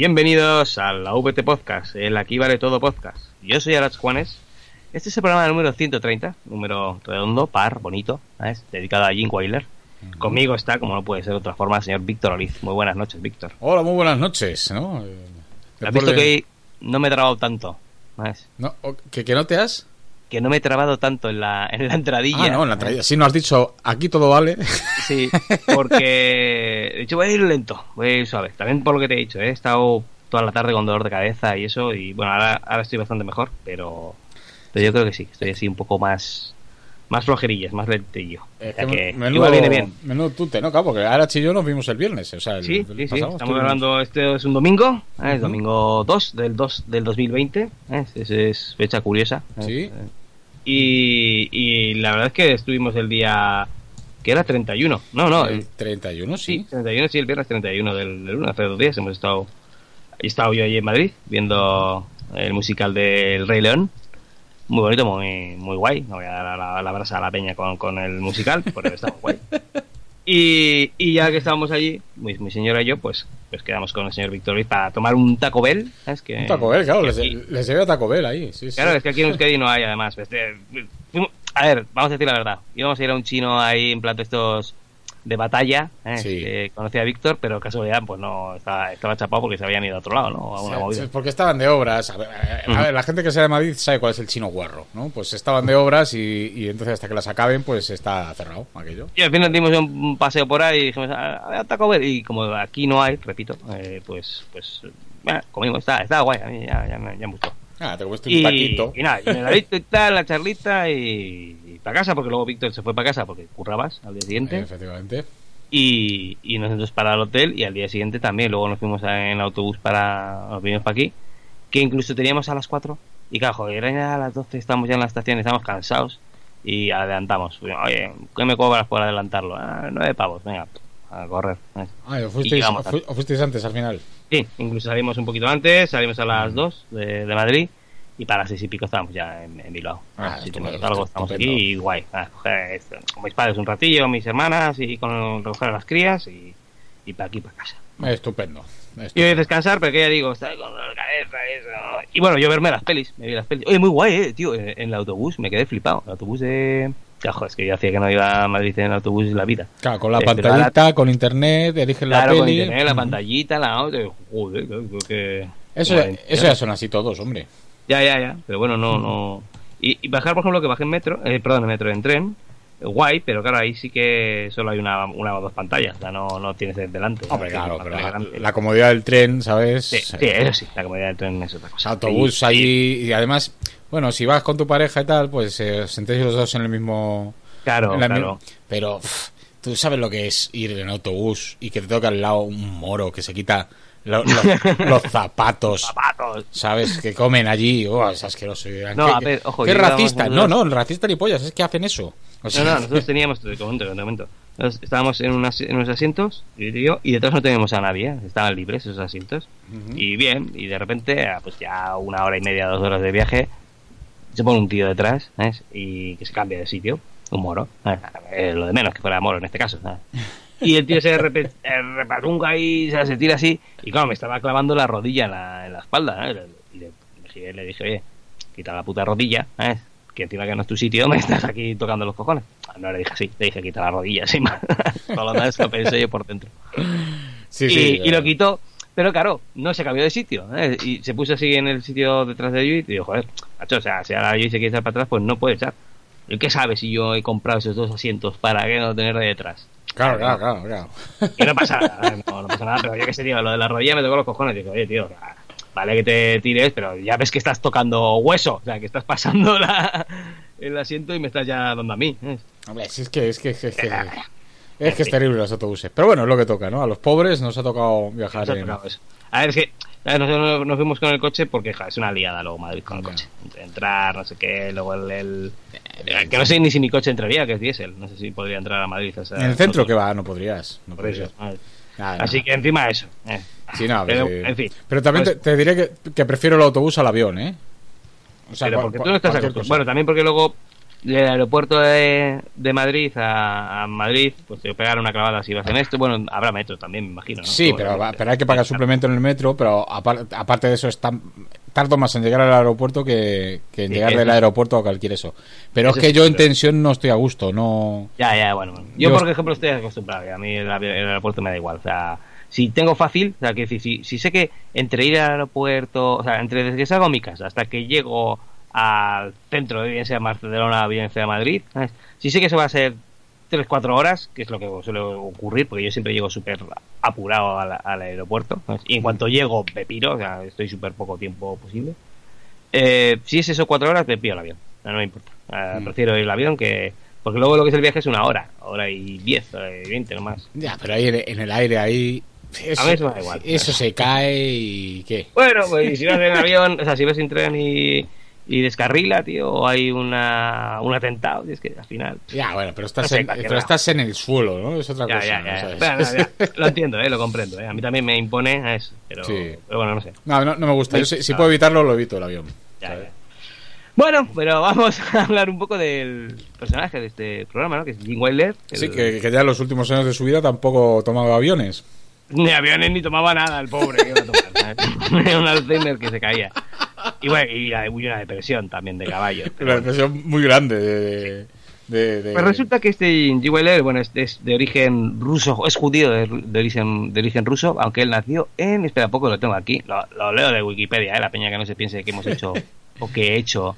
Bienvenidos a la VT Podcast, el Aquí Vale Todo Podcast. Yo soy Arach Juanes. Este es el programa número 130, número redondo, par, bonito, ¿sabes? dedicado a Jim Weiler. Conmigo está, como no puede ser de otra forma, el señor Víctor Oliz. Muy buenas noches, Víctor. Hola, muy buenas noches. ¿no? ¿Has visto de- que hoy no me he trabado tanto? ¿sabes? No, o- ¿que, que no te has? Que no me he trabado tanto en la, en la entradilla. Ah, no, en la traída. Sí, nos has dicho, aquí todo vale. Sí, porque he dicho voy a ir lento, voy a ir suave. También por lo que te he dicho, ¿eh? he estado toda la tarde con dolor de cabeza y eso, y bueno, ahora, ahora estoy bastante mejor, pero, pero yo creo que sí, estoy así un poco más, más flojerillas, más lentillo. Es que que menudo, igual viene bien. Menudo tute, ¿no? Claro, porque ahora y yo nos vimos el viernes. O sea, el, Sí, el sí, sí, pasado estamos estuvimos- grabando, este es un domingo, ¿eh? el Ujú. domingo 2 del 2 del 2020, ¿eh? esa es fecha curiosa. ¿eh? Sí. Eh, Y, y la verdad es que estuvimos el día que era 31, no, no, el El 31, Sí, sí. 31, sí, el viernes 31 del, del lunes, hace dos días hemos estado, he estado yo allí en Madrid viendo el musical del Rey León. Muy bonito, muy, muy guay. No voy a dar la, la brasa a la peña con, con el musical, porque está muy guay. Y, y ya que estábamos allí, mi, mi señora y yo, pues, pues quedamos con el señor Víctor Ruiz para tomar un Taco Bell. ¿sabes? Que, Un Taco Bell, claro, les, aquí- les llevé a Taco Bell ahí. Sí, sí. Claro, es que aquí en Euskadi no hay, además. Pues, eh, a ver, vamos a decir la verdad. Íbamos a ir a un chino ahí en plato estos de batalla, ¿eh? Sí. que conocía a Víctor, pero casualidad, pues no, estaba, estaba chapado porque se habían ido a otro lado, ¿no? A porque estaban de obras. A ver, a Ujú. ver, la gente que sea de Madrid sabe cuál es el chino guarro, ¿no? Pues estaban de obras y, y entonces hasta que las acaben, pues está cerrado aquello. Y al final dimos un paseo por ahí y dijimos, a a ver, Taco Bell. Y como aquí no hay, repito, eh, pues, pues, bueno, comimos, está, está guay, a mí ya, ya me gustó. Ah, te comiste un Y, taquito. y nada, y un heladito y tal, la charlita y, y para casa, porque luego Víctor se fue para casa porque currabas al día siguiente. Efectivamente. y, y nosotros para el hotel y al día siguiente también luego nos fuimos en autobús para nos vinimos para aquí que incluso teníamos a las 4 y claro joder, eran ya a las 12 estamos ya en la estación estamos cansados y adelantamos oye ¿qué me cobras por adelantarlo? Ah, nueve pavos venga a correr Ah, ¿os Y fuisteis, antes al final? sí incluso salimos un poquito antes salimos a las 2 de, de Madrid y para las seis y pico estábamos ya en, en Bilbao Ah, estupendo, tenemos algo estamos aquí y guay a coger esto, con mis padres un ratillo mis hermanas y con recoger a las crías y, y para aquí para casa Estupendo. y estupendo. hoy descansar, pero que ya digo, está con de cabeza, eso. Y bueno, yo verme las pelis, me vi las pelis. Oye, muy guay, eh, tío, en en el autobús, me quedé flipado. El autobús de. Claro, es que yo hacía que no iba a Madrid en autobús en la vida. Claro, con la Eh, pantallita, con internet, eligen la Claro, con peli. internet, la Ujú. pantallita, la y, Joder, creo que. Eso, ya- la- eso ya son así todos, hombre. Ya, ya, ya. Pero bueno, no, no. Y, y bajar, por ejemplo, que bajé en metro, eh, perdón, en metro, en tren. Eh, Guay, pero claro, ahí sí que solo hay una, una o dos pantallas, o sea, no, no tienes delante. Hombre, claro, pero la, comodidad del tren, ¿sabes? Sí, sí, eso sí, la comodidad del tren es otra cosa. Autobús allí y además, bueno, si vas con tu pareja y tal, pues eh, sentéis los dos en el mismo... Claro, claro. mi- Pero pff, tú sabes lo que es ir en autobús y que te toca al lado un moro que se quita lo- lo- los zapatos. Zapatos. ¿Sabes? Que comen allí. Oh, es asqueroso. No, ¿Qué, a ver, ojo, qué racista. No, no, racista ni pollas. Es que hacen eso. O sea, No, no, nosotros teníamos, te comento, te comento. Nosotros estábamos en, unas- en unos asientos, yo y yo, y detrás no teníamos a nadie, ¿eh? estaban libres esos asientos. Y bien, y de repente, ah, pues ya una hora y media, dos horas de viaje, se pone un tío detrás, ¿sabes? Y que se cambia de sitio, un moro, ¿sabes? Eh, lo de menos que fuera moro en este caso, ¿sabes? Y el tío se repe- eh, repatunga y se, se tira así, y claro, me estaba clavando la rodilla en la, en la espalda, ¿eh? Y le, le dije, oye, quita la puta rodilla, ¿sabes? Que encima que no es tu sitio, me estás aquí tocando los cojones. No le dije así, le dije quita la rodilla, sin más. Todo lo demás lo pensé yo por dentro. Sí, y, sí, y lo eh, quitó, pero claro, no se cambió de sitio. ¿eh? Y se puso así en el sitio detrás de Yui y dijo, joder, macho, o sea, si ahora Yui se quiere echar para atrás, pues no puede echar. ¿Y qué sabe si yo he comprado esos dos asientos para que no tener de detrás? Claro, claro, claro. claro. Y no pasa nada, no, no pasa nada, pero yo qué sé, tío, lo de la rodilla me tocó los cojones. Digo, oye, tío, vale que te tires, pero ya ves que estás tocando hueso, o sea, que estás pasando la, el asiento y me estás ya dando a mí. Hombre, si es que es que es que, es que, es que es terrible los autobuses. Pero bueno, es lo que toca, ¿no? A los pobres nos ha tocado viajar Nos ha en... tocado. A ver, es que nosotros nos fuimos con el coche porque ja, es una liada luego Madrid con el coche. Entrar, no sé qué, luego el, el- eh, Que no sé ni si mi coche entraría, que es diésel. No sé si podría entrar a Madrid. o sea, En el centro nosotros- que va, no podrías. No eso. podrías. Nada, Así que encima eso. eh. Sí, no, Pero, sí. en fin. Pero también Pues- te, te diré que, que prefiero el autobús al avión, ¿eh? O sea, pero porque tú no estás acostumbrado. Bueno, también porque luego del aeropuerto de, de Madrid a, a Madrid, pues te pegar una clavada si vas en esto. Bueno, habrá metro también, me imagino. ¿no? Sí, pero, pero hay que pagar suplemento en el metro, pero apar- aparte de eso, está, tardo más en llegar al aeropuerto que, que en Sí, llegar del aeropuerto a cualquier eso. Pero es que yo en tensión no estoy a gusto, no... Ya, ya, bueno. Yo, Yo- por ejemplo, estoy acostumbrado. A mí el, aeropuerto me da igual. O sea, si tengo fácil, o sea, que decir, si, si sé que entre ir al aeropuerto, o sea, entre desde que salgo a mi casa hasta que llego al centro, bien sea Barcelona, bien sea Madrid, ¿sabes? si sé que eso va a ser 3-4 horas, que es lo que suele ocurrir, porque yo siempre llego súper apurado al, al aeropuerto, ¿sabes? y en cuanto llego me piro, o sea, estoy súper poco tiempo posible. Eh, si es eso 4 horas, me pido el avión, no, no me importa. Eh, Mm. Prefiero ir al avión que... Porque luego lo que es el viaje es una hora, hora y 10, hora y 20 nomás. Ya, pero ahí en en el aire, ahí... Eso, A mí eso me da igual. eso se cae y... ¿Qué? Bueno, pues si vas en avión, o sea, si vas sin tren y, y descarrila, tío, o hay una, un atentado, y es que al final... Ya, bueno, pero estás, No en, pero estás en el suelo, ¿no? Es otra Ya, cosa. ya, ya. No, ya. Lo entiendo, eh, lo comprendo. Eh. A mí también me impone a eso. Pero, Sí. pero bueno, no sé. No, no, me gusta. Yo si, si puedo evitarlo, lo evito el avión. Bueno, pero vamos a hablar un poco del personaje de este programa, ¿no? Que es Jim Wilder. el- Sí, que, que ya en los últimos años de su vida tampoco tomaba aviones. Ni aviones ni tomaba nada, el pobre. que iba a tomar, ¿sabes? un Alzheimer que se caía. Y bueno, y, una depresión también de caballo. Una bueno. expresión muy grande de... de- de- Pues resulta que este Jim Wilder, bueno, es, es de origen ruso, es judío de, de origen, de origen ruso, aunque él nació en, espera, poco lo tengo aquí, lo, lo leo de Wikipedia, ¿eh? la peña que no se piense que hemos hecho o que he hecho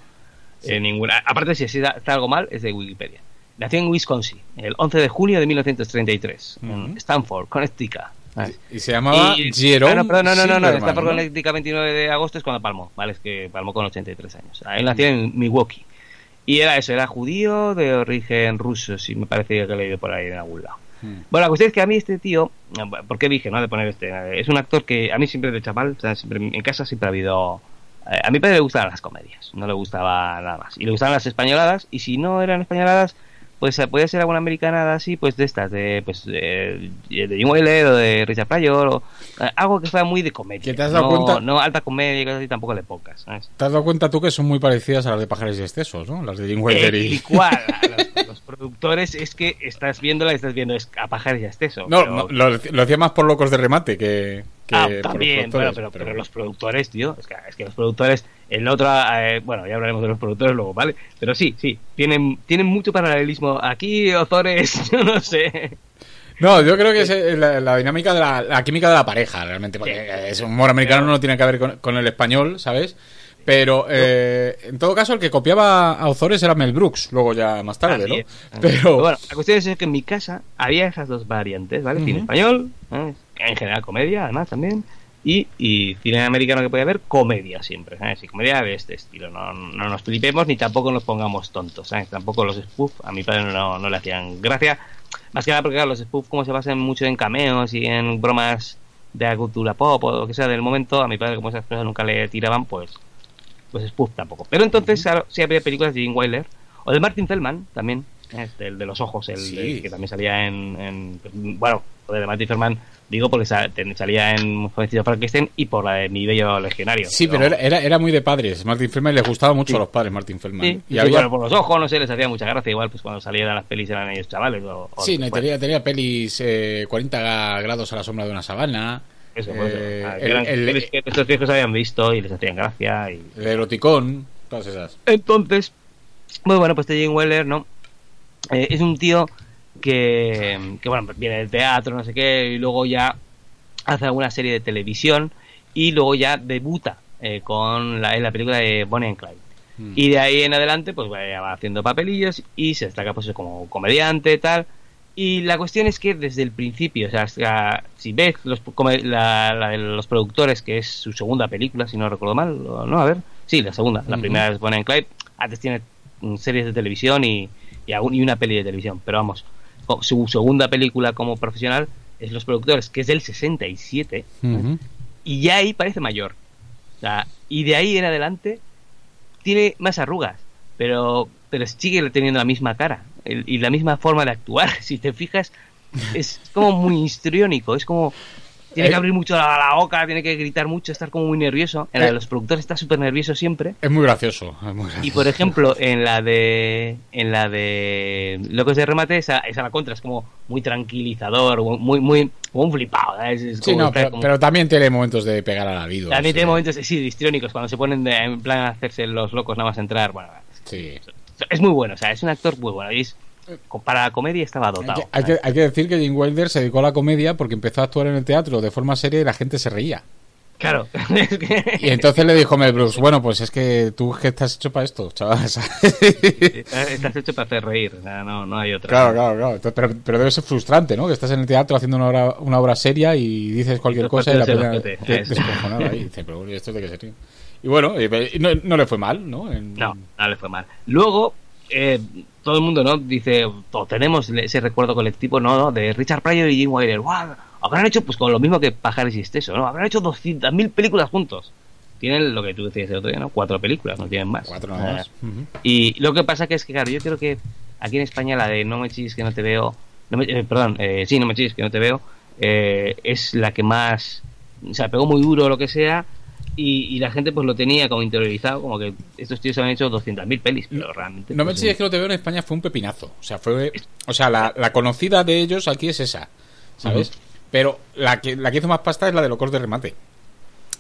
eh, ninguna. Aparte, si está, está algo mal, es de Wikipedia. Nació en Wisconsin, el 11 de junio de 1933, Ujú. en Stanford, Connecticut. Y se llamaba Y- Jerome Ah, no, perdón, no, no, no, no, Silverman, Stanford, ¿no? Connecticut, 29 de agosto es cuando palmó, ¿vale? Es que palmó con 83 años. Él nació en Milwaukee. Y era eso, era judío de origen ruso, si me parece que lo he leído por ahí en algún lado. Mm. Bueno, la cuestión es que a mí este tío, ¿por qué dije, no? De poner este, es un actor que a mí siempre de chaval, o sea, siempre, en casa siempre ha habido... eh, a mi padre le gustaban las comedias, no le gustaba nada más. Y le gustaban las españoladas, y si no eran españoladas, pues podía ser alguna americana así, pues de estas, de pues de, de Jim Wilder o de Richard Pryor, o eh, algo que fuera muy de comedia. ¿Que te has dado no, cuenta? no alta comedia y cosas así, tampoco de pocas, ¿sabes? ¿Te has dado cuenta tú que son muy parecidas a las de Pájaros y Excesos, ¿no? Las de Jim Wilder Eh, y... cuál, los, los productores es que estás viéndola y estás viendo es a pajares y a exceso. No, pero- no, lo, lo hacía más por locos de remate que, que Ah, por los también, pero, pero los productores, tío, es que, es que los productores, el otro, eh, bueno, ya hablaremos de los productores luego, ¿vale? Pero sí, sí, tienen, tienen mucho paralelismo. Aquí, Ozores, yo no sé. No, yo creo que es eh, la, la dinámica de la, la química de la pareja, realmente, porque eh, es humor americano, no tiene que ver con, con el español, ¿sabes? Pero eh, en todo caso, el que copiaba a Ozores era Mel Brooks, luego ya más tarde, ¿no? es. Pero bueno, la cuestión es que en mi casa había esas dos variantes, ¿vale? Cine Ujú. español, ¿sabes? en general comedia, además también, y, y cine americano que podía haber, comedia siempre, ¿sabes? Y comedia de este estilo, no, no nos flipemos ni tampoco nos pongamos tontos, ¿sabes? Tampoco los spoof, a mi padre no, no le hacían gracia, más que nada porque claro, los spoof como se basan mucho en cameos y en bromas de la cultura pop o lo que sea del momento, a mi padre como esas cosas nunca le tiraban, pues pues spoof tampoco. Pero entonces sí había películas de Jim Wilder o de Martin Feldman también, ¿eh? el de los ojos, el, Sí. el que también salía en, en- bueno, de Martin Feldman digo porque salía en Jovencito Frankenstein y por la de Mi Bello Legionario. sí, pero era, era, era muy de padres. Martin Feldman le gustaba mucho a los padres, Martin Feldman. Sí, y sí, había... bueno, por los ojos, no sé, les hacía mucha gracia. Igual, pues cuando salían las pelis eran ellos chavales. O, o- Sí, no, tenía, tenía pelis eh, 40 grados a la sombra de una sabana. eso, pues, eh, ah, el, eran el- pelis que estos viejos habían visto y les hacían gracia. y el eroticón, todas esas. Entonces, muy bueno, pues este Jim Weller, ¿no? Eh, es un tío que, que, bueno, viene del teatro, no sé qué, y luego ya hace alguna serie de televisión y luego ya debuta eh, con la, en la película de Bonnie and Clyde. Mm. Y de ahí en adelante, pues bueno, ya va haciendo papelillos y se destaca pues como comediante tal. Y la cuestión es que desde el principio, o sea, hasta- si ves los, come- la, la de los productores, que es su segunda película, si no recuerdo mal, no, a ver, sí, la segunda, la primera es Bonnie and Clyde, antes tiene mm, series de televisión y, y, y una peli de televisión, pero vamos, su segunda película como profesional es Los Productores, que es del 67, Ujú. y ya ahí parece mayor. O sea, y de ahí en adelante tiene más arrugas, pero, pero sigue teniendo la misma cara el- y la misma forma de actuar. Si te fijas, es como muy histriónico, es como Tiene Eh. que abrir mucho la, la boca, tiene que gritar mucho, estar como muy nervioso. En la de Eh. los productores está súper nervioso siempre. Es muy gracioso. es muy gracioso. Y por ejemplo, en la de en la de Locos de Remate, esa, esa la contra es como muy tranquilizador, muy muy como un flipado. Es Sí, como no, pero, como- pero también tiene momentos de pegar a la vida. también tiene momentos sí, histriónicos cuando se ponen de- en plan a hacerse los locos nada más entrar. Bueno, Sí. es muy bueno, o sea, es un actor muy bueno. Y es- para la comedia estaba Hay dotado. que, hay, que, hay que decir que Jim Wilder se dedicó a la comedia porque empezó a actuar en el teatro de forma seria y la gente se reía. Claro. Y entonces le dijo Mel Brooks, bueno, pues es que tú que estás hecho para esto, chaval. Estás hecho para hacer reír, no, no hay otra. Claro, claro, claro. Pero, pero debe ser frustrante, ¿no? Que estás en el teatro haciendo una obra, una obra seria y dices cualquier cosa y la te. Dice, pero bueno, ¿y esto es de qué? Y bueno, no, no le fue mal, ¿no? En- No, no le fue mal. Luego, eh, todo el mundo, ¿no? Dice, "To- tenemos ese recuerdo colectivo, ¿no? ¿no? De Richard Pryor y Jim Wilder. ¡Guau! Habrán hecho, pues con lo mismo que Pajares y Esteso, ¿no? Habrán hecho 200.000 películas juntos. Tienen lo que tú decías el otro día, ¿no? Cuatro películas, no tienen más. Cuatro nada más. Y lo que pasa que es que, claro, yo creo que aquí en España la de No me chis que no te veo, no me- eh, perdón, eh, sí, No me chis que no te veo, eh, es la que más, o sea, pegó muy duro o lo que sea, y, y la gente pues lo tenía como interiorizado, como que estos tíos han hecho 200.000 pelis, pero realmente... No me pues, chilles que no te veo en España fue un pepinazo. O sea, fue. O sea, la, la conocida de ellos aquí es esa. ¿Sabes? Pero la que, la que hizo más pasta es la de Locos de Remate.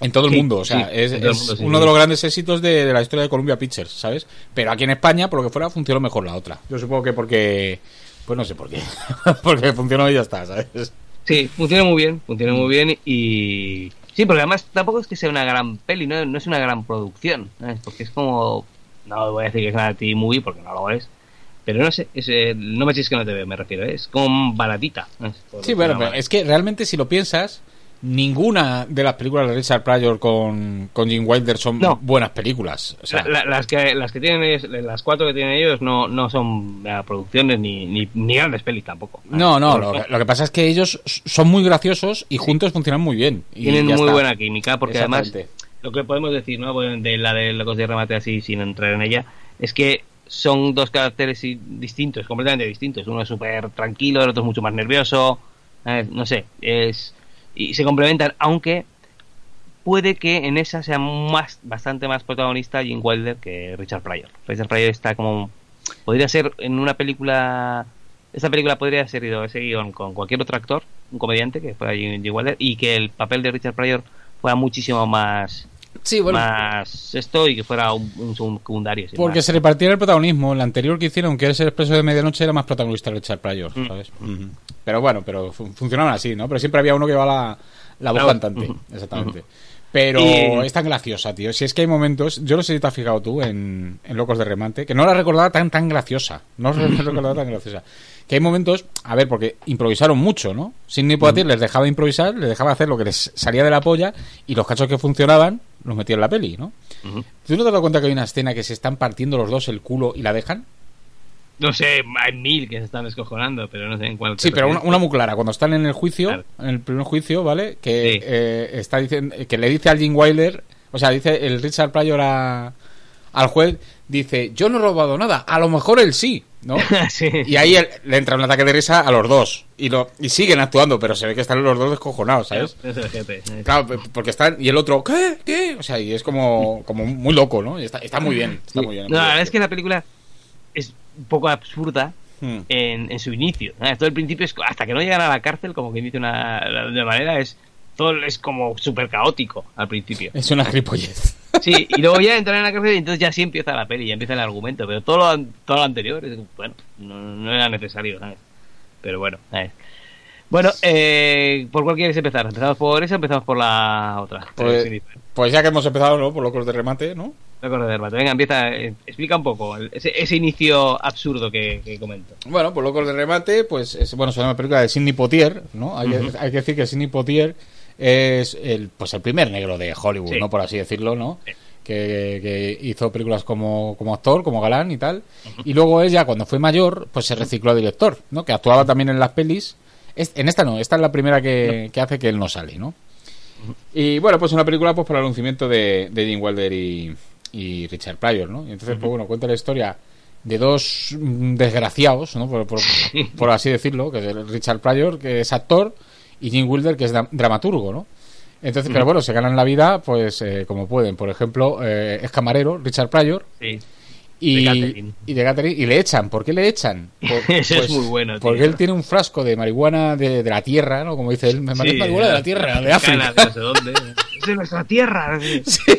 En todo el Sí, mundo. O sea, sí, es, sí, uno sí. de los grandes éxitos de, de la historia de Columbia Pictures, ¿sabes? Pero aquí en España, por lo que fuera, funcionó mejor la otra. Yo supongo que porque. Pues no sé por qué. porque funcionó y ya está, ¿sabes? Sí, funciona muy bien, funciona muy bien y... Sí, porque además tampoco es que sea una gran peli, no, no es una gran producción, ¿sabes? Porque es como... No voy a decir que es una TV movie porque no lo es. Pero no sé, es, eh, no me chis que no te veo, me refiero, ¿eh? es como baratita. Sí, bueno, pero es que realmente si lo piensas, ninguna de las películas de Richard Pryor con, con Jim Wilder son No. buenas películas. O sea, La- la- las que las que tienen ellos, las cuatro que tienen ellos no, no son producciones ni, ni, ni grandes pelis tampoco. No, no, Por- lo, que- lo que pasa es que ellos son muy graciosos y juntos funcionan muy bien. Y tienen muy está. buena química porque además lo que podemos decir no de la de locos de remate así sin entrar en ella es que son dos caracteres distintos completamente distintos uno es súper tranquilo el otro es mucho más nervioso eh, no sé es y se complementan aunque puede que en esa sea más bastante más protagonista Jim Wilder que Richard Pryor. Richard Pryor está como podría ser en una película esta película podría sido ese guion con cualquier otro actor, un comediante que fuera Jim Wilder, y que el papel de Richard Pryor fuera muchísimo más, Sí, bueno, más esto y que fuera un, un secundario. porque más. se repartiera el protagonismo. El anterior que hicieron, que es el expreso de medianoche, era más protagonista Richard Pryor, Mm. ¿sabes? Pero bueno, pero fu- funcionaban así, ¿no? Pero siempre había uno que iba la, la voz La cantante, exactamente. Pero Y- es tan graciosa, tío. Si es que hay momentos, yo no sé si te has fijado tú en, en Locos de Remate, que no la recordaba tan tan graciosa. No la recordaba tan graciosa. Que hay momentos, a ver, porque improvisaron mucho, ¿no? Sidney Poitier les dejaba improvisar, les dejaba hacer lo que les salía de la polla y los cachos que funcionaban los metía en la peli, ¿no? ¿Tú no te has dado cuenta que hay una escena que se están partiendo los dos el culo y la dejan? No sé, hay mil que se están descojonando, pero no sé en cuál. Sí, pero una, muy clara. Cuando están en el juicio, Claro. en el primer juicio, ¿vale? Que Sí. eh, está diciendo, que le dice al Jim Wilder, o sea, dice el Richard Pryor a- al juez, dice, yo no he robado nada, a lo mejor él sí, ¿no? sí. Y ahí le entra un ataque de risa a los dos. Y, lo, y siguen actuando, pero se ve que están los dos descojonados, ¿sabes? Es el jefe. Claro, porque están. Y el otro, ¿qué? ¿Qué? O sea, y es como, como muy loco, ¿no? Y está, está muy bien. Está muy bien. No, la verdad es que la película es un poco absurda Hmm. en, en su inicio. ¿no? Todo el principio es hasta que no llegan a la cárcel, como que dice una de manera es todo es como súper caótico al principio. Es una gilipollez. Sí, y luego ya entran en la cárcel y entonces ya sí empieza la peli, ya empieza el argumento, pero todo lo, todo lo anterior es bueno, no, no era necesario, ¿sabes? Pero bueno, ¿sabes? Bueno, eh, ¿por cuál quieres empezar? ¿Empezamos por esa o empezamos por la otra? Pues- Pues ya que hemos empezado, ¿no? Por locos de remate, ¿no? Recuerdo de debate. Venga, empieza, eh, explica un poco el- ese, ese inicio absurdo que, que comento. Bueno, por locos de remate, pues es, bueno, se llama película de Sidney Poitier, ¿no? Hay, hay que decir que Sidney Poitier es el, pues el primer negro de Hollywood, Sí. ¿no? Por así decirlo, ¿no? Sí. Que, que hizo películas como, como actor, como galán y tal. Y luego ella, cuando fue mayor, pues se recicló a director, ¿no? Que actuaba también en las pelis. Es- en esta no, esta es la primera que, que hace que él no sale, ¿no? Y bueno, pues una película pues por el anunciamiento de, de Jim Wilder y, y Richard Pryor, ¿no? Y entonces, pues bueno, cuenta la historia de dos desgraciados, ¿no? Por, por- por así decirlo, que es Richard Pryor, que es actor, y Jim Wilder, que es dra- dramaturgo, ¿no? Entonces, pero bueno, se ganan la vida, pues, eh, como pueden. Por ejemplo, eh, es camarero, Richard Pryor, Sí. y De y de Catherine, y le echan. ¿Por qué le echan? Por- pues, es muy bueno, tío. Porque él tiene un frasco de marihuana de, de la tierra, ¿no? Como dice él, me Sí, marihuana de la tierra, de África. de no sé dónde. Es de nuestra tierra. Sí,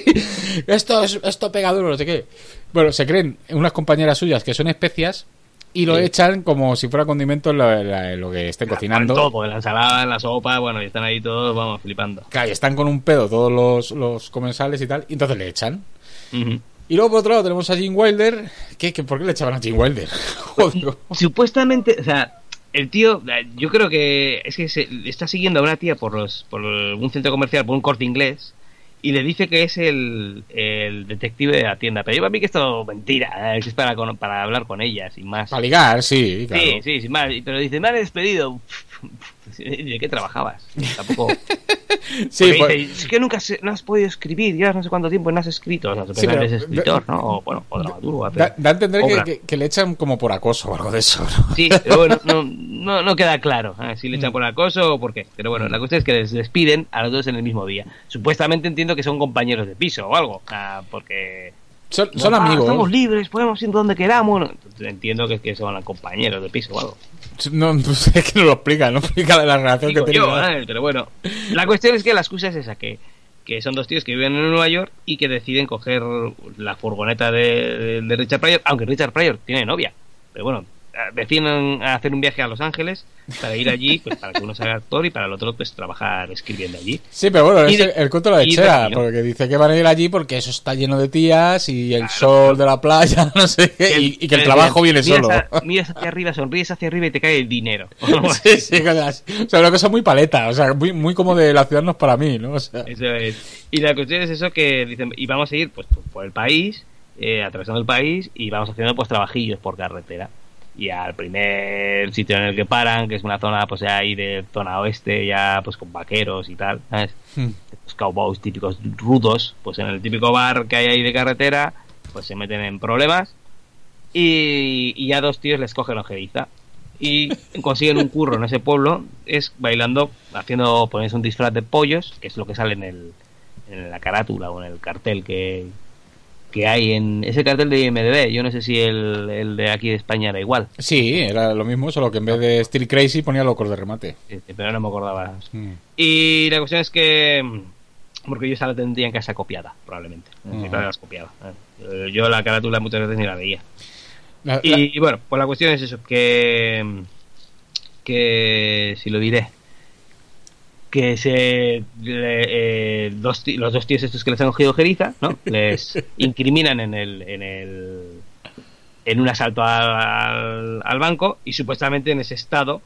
esto, es, esto pega duro, no sé qué. Bueno, se creen unas compañeras suyas que son especias y lo Sí. echan como si fuera condimento en la- en lo que estén cocinando. Todo, en la ensalada, en la sopa, bueno, y están ahí todos, vamos, flipando. Claro, y están con un pedo todos los, los comensales y tal, y entonces le echan. Y luego, por otro lado, tenemos a Jim Wilder. ¿Qué, qué, ¿Por qué le echaban a Jim Wilder? Joder. Supuestamente, o sea, el tío, yo creo que es que se, está siguiendo a una tía por los por un centro comercial, por un corte inglés, y le dice que es el, el detective de la tienda. Pero yo para mí que es todo mentira, eh, es para, para hablar con ella, sin más. Para ligar, sí, claro. Sí, sí, sin más. Pero dice, me han despedido. ¿De qué trabajabas? Tampoco. Sí, pues- dice, es que nunca se- no has podido escribir, ya no sé cuánto tiempo no has escrito. O sea, Sí, pero- eres escritor, ¿no? O, bueno, o dramaturgo. da, da a entender que, obra. que- que le echan como por acoso o algo de eso. ¿no? Sí, pero bueno, no, no, no queda claro ¿eh? si le Mm. echan por acoso o por qué. Pero bueno, la cuestión es que les despiden a los dos en el mismo día. Supuestamente entiendo que son compañeros de piso o algo, ah, porque... Son, son Ah, amigos. Estamos libres, podemos ir donde queramos. Entiendo que, que son compañeros de piso o algo. No, no sé, es que no lo explica, no explica la relación Digo que tiene. yo, ¿eh? pero bueno. La cuestión es que la excusa es esa, que, que son dos tíos que viven en Nueva York y que deciden coger la furgoneta de, de- de Richard Pryor, aunque Richard Pryor tiene novia. Pero bueno, deciden hacer un viaje a Los Ángeles para ir allí, pues para que uno sea actor y para el otro pues trabajar escribiendo allí. Sí, pero bueno, de- el, cuento de la y de ¿no? porque dice que van a ir allí porque eso está lleno de tías y el sol de la playa, no sé qué, y, y que el Eh, trabajo viene solo. a- miras hacia arriba, sonríes hacia arriba y te cae el dinero. Sí, sí, cosas. O sea, una cosa muy paleta, o sea, muy, muy como de la ciudad no es para mí, ¿no? O sea, Eso es. Y la cuestión es eso que dicen, y vamos a ir pues por- por el país, eh, atravesando el país, y vamos haciendo pues trabajillos por carretera. Y al primer sitio en el que paran, que es una zona pues ya ahí de zona oeste, ya pues con vaqueros y tal, ¿sabes? hmm. Los cowboys típicos rudos, pues en el típico bar que hay ahí de carretera, pues se meten en problemas y, y ya dos tíos les cogen ojeriza y consiguen un curro en ese pueblo es bailando haciendo ponerse un disfraz de pollos que es lo que sale en el en la carátula o en el cartel que que hay en ese cartel de IMDb yo no sé si el, el de aquí de España era igual Sí, era lo mismo, solo que en vez de Steel Crazy ponía locos de remate. este, pero no me acordaba Hmm. Y la cuestión es que. mm, Porque yo esa la tendría en casa copiada, probablemente. Las copiaba. Eh, Yo la carátula muchas veces ni la veía. La- la- Y, y bueno, pues la cuestión es eso: que. mm, Que. Si lo diré. Que se. le- eh, dos los dos tíos estos que les han cogido jeriza, ¿no? Les incriminan en el. En el en un asalto al, al banco y supuestamente en ese estado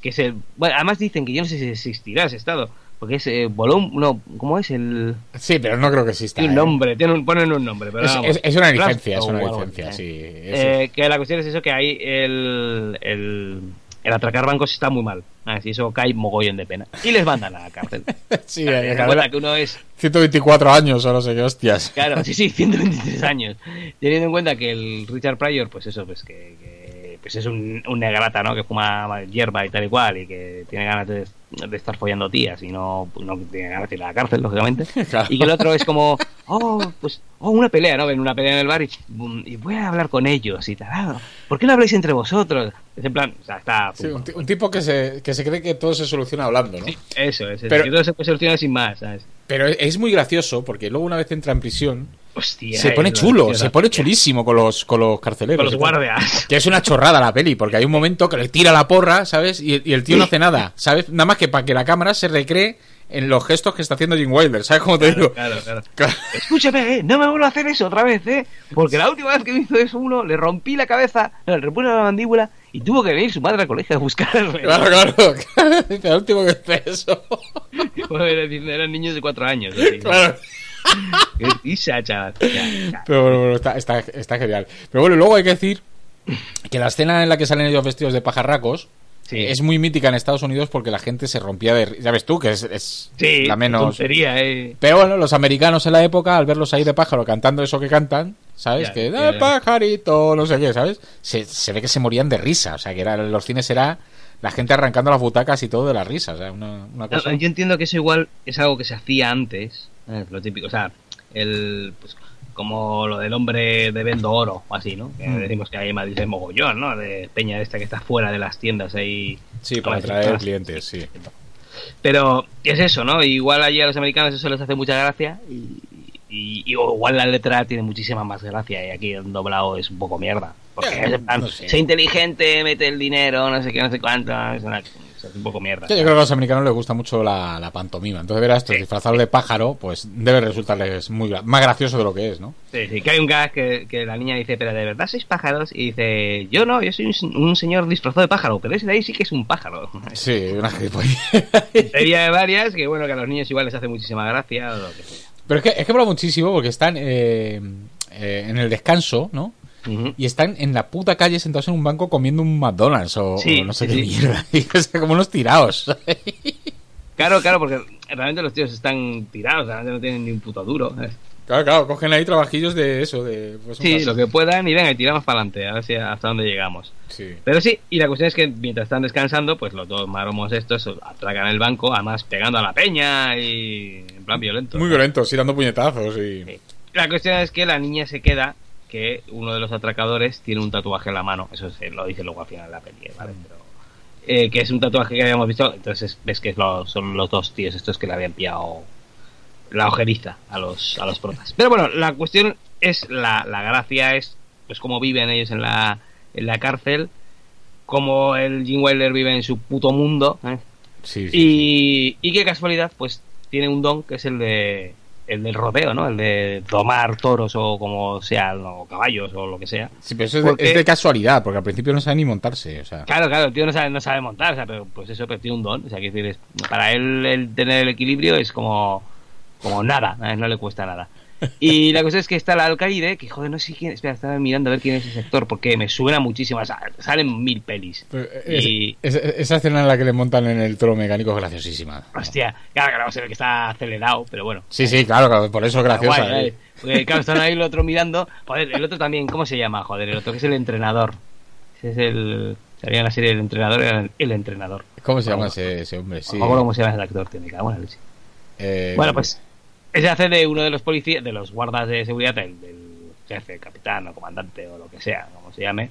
que es el bueno además dicen que yo no sé si existirá ese estado porque es eh, Bolón no cómo es el Sí, pero no creo que exista. un ¿eh? nombre tiene un, ponen un nombre pero Es, vamos, es- es una licencia, es una licencia, sí. ¿eh? eso. Eh, que la cuestión es eso que el el, el atracar bancos está muy mal así eso cae mogollón de pena y les mandan a la cárcel sí, en cadena- cuenta que uno es 124 años o no sé qué hostias. Claro, sí, sí, 123 años. Teniendo en cuenta que el Richard Pryor, pues eso, pues que, que, pues es un, un negrata, ¿no? Que fuma hierba y tal y cual, y que tiene ganas de, de estar follando tías y no, no tiene ganas de ir a la cárcel, lógicamente. Claro. Y que el otro es como, oh, pues, oh, una pelea, ¿no? Ven una pelea en el bar y, y voy a hablar con ellos y tal. Ah, ¿Por qué no habláis entre vosotros? Es en plan, o sea, está... Sí, un, ti- un tipo que se, que se cree que todo se soluciona hablando, ¿no? Eso, es, es Pero- que todo se puede solucionar sin más, ¿sabes? Pero es- es muy gracioso porque luego una vez entra en prisión Hostia. se pone chulo, se pone chulísimo con los, con los carceleros. Con los guardias. Que es una chorrada la peli, porque hay un momento que le tira la porra, ¿sabes? Y, y el tío no hace nada, ¿sabes? Nada más que para que la cámara se recree en los gestos que está haciendo Jim Wilder, ¿sabes cómo te digo? Claro, claro. Claro. Escúchame, eh, no me vuelvo a hacer eso otra vez, ¿eh? Porque la última vez que me hizo eso uno, le rompí la cabeza, le repuse la mandíbula y tuvo que venir su madre al colegio a buscarle. Claro, claro. Dice, el último que hace eso. Joder, eran niños de cuatro años. así. Claro. Qué risa, chaval. Pero bueno, bueno, está, está, está genial. Pero bueno, luego hay que decir que la escena en la que salen ellos vestidos de pajarracos Sí. es muy mítica en Estados Unidos porque la gente se rompía de... Ya ves tú, que es, es Sí, la menos... tontería, eh. Pero bueno, los americanos en la época, al verlos ahí de pájaro cantando eso que cantan, ¿sabes? Ya, que "Eh, ya. pajarito, no sé qué, ¿sabes? Se, se ve que se morían de risa, o sea, que era, los cines era la gente arrancando las butacas y todo de las risas. ¿eh? Una, una cosa... Yo entiendo que eso igual es algo que se hacía antes, ¿eh? lo típico, o sea, el, pues, como lo del hombre de vendo oro o así, ¿no? Que Mm. decimos que hay en Madrid de mogollón, ¿no? De peña esta que está fuera de las tiendas ahí. Sí, para atraer clientes, sí. Pero es eso, ¿no? Igual allí a los americanos eso les hace mucha gracia y, y- y igual la letra tiene muchísima más gracia y aquí el doblado es un poco mierda. Porque Eh, es en plan, no sé. sé inteligente, mete el dinero, no sé qué, no sé cuánto, es, una- es un poco mierda. Yo creo que a los americanos les gusta mucho la, la pantomima. Entonces, ver a estos disfrazados de pájaro, pues debe resultarles muy más gracioso de lo que es, ¿no? Sí, sí, que hay un gag que, que la niña dice, pero de verdad sois pájaros, y dice, yo no, yo soy un, un señor disfrazado de pájaro, pero ese de ahí sí que es un pájaro. Sí, una gilipollez. De varias que bueno, que a los niños igual les hace muchísima gracia o lo que sea. Pero es que, es que mola muchísimo porque están eh, eh, en el descanso, ¿no? Y están en la puta calle sentados en un banco comiendo un McDonald's o, Sí, o no sé sí, qué sí. mierda. Y, o sea, como unos tirados. Claro, claro, porque realmente los tíos están tirados, realmente no tienen ni un puto duro. ¿eh? Claro, claro, cogen ahí trabajillos de eso, de... Pues, Sí, caso. lo que puedan y venga, y tiramos para adelante, a ver si hasta dónde llegamos. Sí. Pero sí, y la cuestión es que mientras están descansando, pues los dos maromos estos atracan el banco, además pegando a la peña y en plan violento. Muy violento, sí, dando puñetazos y... Sí. La cuestión es que la niña se queda que uno de los atracadores tiene un tatuaje en la mano. Eso se lo dice luego al final de la peli, ¿vale? Pero, eh, que es un tatuaje que habíamos visto. Entonces ves que son los dos tíos estos que le habían pillado la ojeriza a los, a los protas. Pero bueno, la cuestión es, la, la gracia es, pues cómo viven ellos en la, en la cárcel, cómo el Jim Wilder vive en su puto mundo, ¿eh? Sí, sí, sí. Y, y qué casualidad, pues tiene un don que es el de el del rodeo, ¿no? El de domar toros o como sea, o caballos o lo que sea. Sí, pero eso es de, es de casualidad, porque al principio no sabe ni montarse, o sea... Claro, claro, el tío no sabe, no sabe montar, o sea, pero pues eso, pero tiene un don. O sea, quiero decir, es- para él el tener el equilibrio es como, como nada, no le cuesta nada. Y la cosa es que está el alcaide, que joder, no sé quién, espera, estaba mirando a ver quién es ese actor, porque me suena muchísimo, o salen mil pelis. Eh, Y- es- es- esa escena en la que le montan en el toro mecánico es graciosísima. Hostia, claro, claro, se ve que está acelerado, pero bueno. Sí, sí, claro, claro, por eso es graciosa. Guay, eh. Porque, claro, están ahí el otro mirando. Joder, el otro también, ¿cómo se llama? Joder, el otro que es el entrenador. Ese es el. En la serie El entrenador, era el, el entrenador. ¿Cómo se llama ese, ese hombre? Sí. Acuerdo cómo se llama ese actor, la leche. Eh, Bueno, pues. Ese hace de uno de los policías, de los guardas de seguridad, del, del jefe, capitán o comandante o lo que sea, como se llame.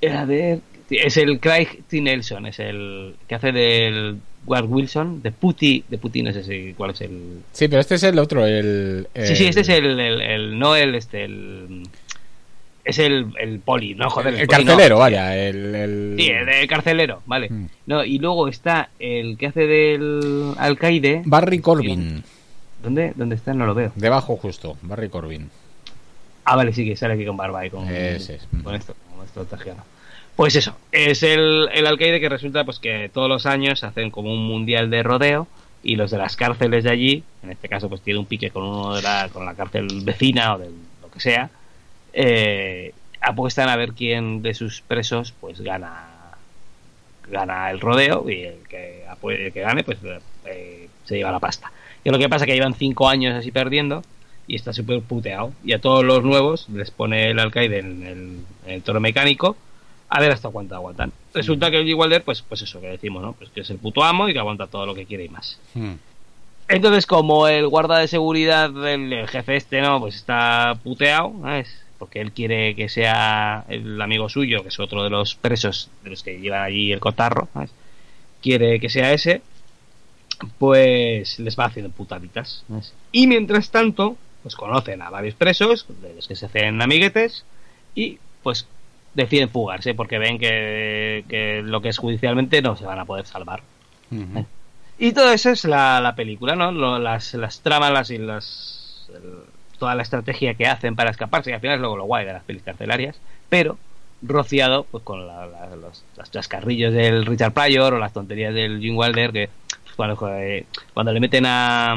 De. Es el Craig T. Nelson, es el que hace del Ward Wilson, de Putti, de Putti, no sé si cuál es el, Sí, pero este es el otro, el... Sí, sí, este es el, el, el- no el, este, el, es el, el poli, no, joder. El, poli no. carcelero, vaya, el... el- Sí, el carcelero, vale. Mm. No, y luego está el que hace del alcaide. Barry Corbin, ¿Dónde? ¿Dónde está? No lo veo. debajo justo, Barry Corbin. Ah, vale, sí, que sale aquí con barba y con, es. con esto, con esto tajiano. Pues eso, es el, el alcaide que resulta pues que todos los años hacen como un mundial de rodeo y los de las cárceles de allí, en este caso pues tiene un pique con uno de la, con la cárcel vecina o de lo que sea, eh, apuestan a ver quién de sus presos pues gana gana el rodeo y el que, el que gane pues eh, se lleva la pasta. Y lo que pasa es que llevan cinco años así perdiendo y está súper puteado. Y a todos los nuevos les pone el alcaide en el, en el toro mecánico a ver hasta cuánto aguantan. Resulta que el G. Wilder, pues, pues eso que decimos, ¿no? Pues que es el puto amo y que aguanta todo lo que quiere y más. Hmm. Entonces, como el guarda de seguridad del el jefe este, ¿no? Pues está puteado, ¿sabes? Porque él quiere que sea el amigo suyo, que es otro de los presos de los que llevan allí el cotarro, ¿sabes? Quiere que sea ese, pues les va haciendo putaditas. Y mientras tanto, pues conocen a varios presos, de los que se hacen amiguetes, y pues deciden fugarse porque ven que, que lo que es judicialmente no se van a poder salvar. Y todo eso es la, la película, ¿no? Lo- las, las tramas las, y las, el- toda la estrategia que hacen para escaparse, que al final es luego lo guay de las pelis carcelarias, pero rociado pues con la- la- los, los chascarrillos del Richard Pryor o las tonterías del Jim Wilder, que cuando, eh, cuando le meten a,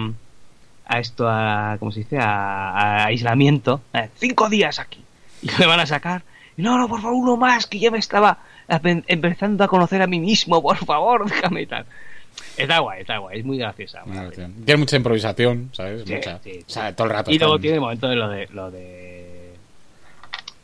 a esto, a, ¿cómo se dice? A, a aislamiento, eh, cinco días aquí, y le van a sacar, y no, no, por favor, uno más, que ya me estaba empezando a conocer a mí mismo, por favor, déjame y tal. Está guay, está guay, es muy graciosa. Tiene mucha improvisación, ¿sabes? Sí, mucha. sí, sí. O sea, todo el rato. Y luego tiene el momento de lo de lo de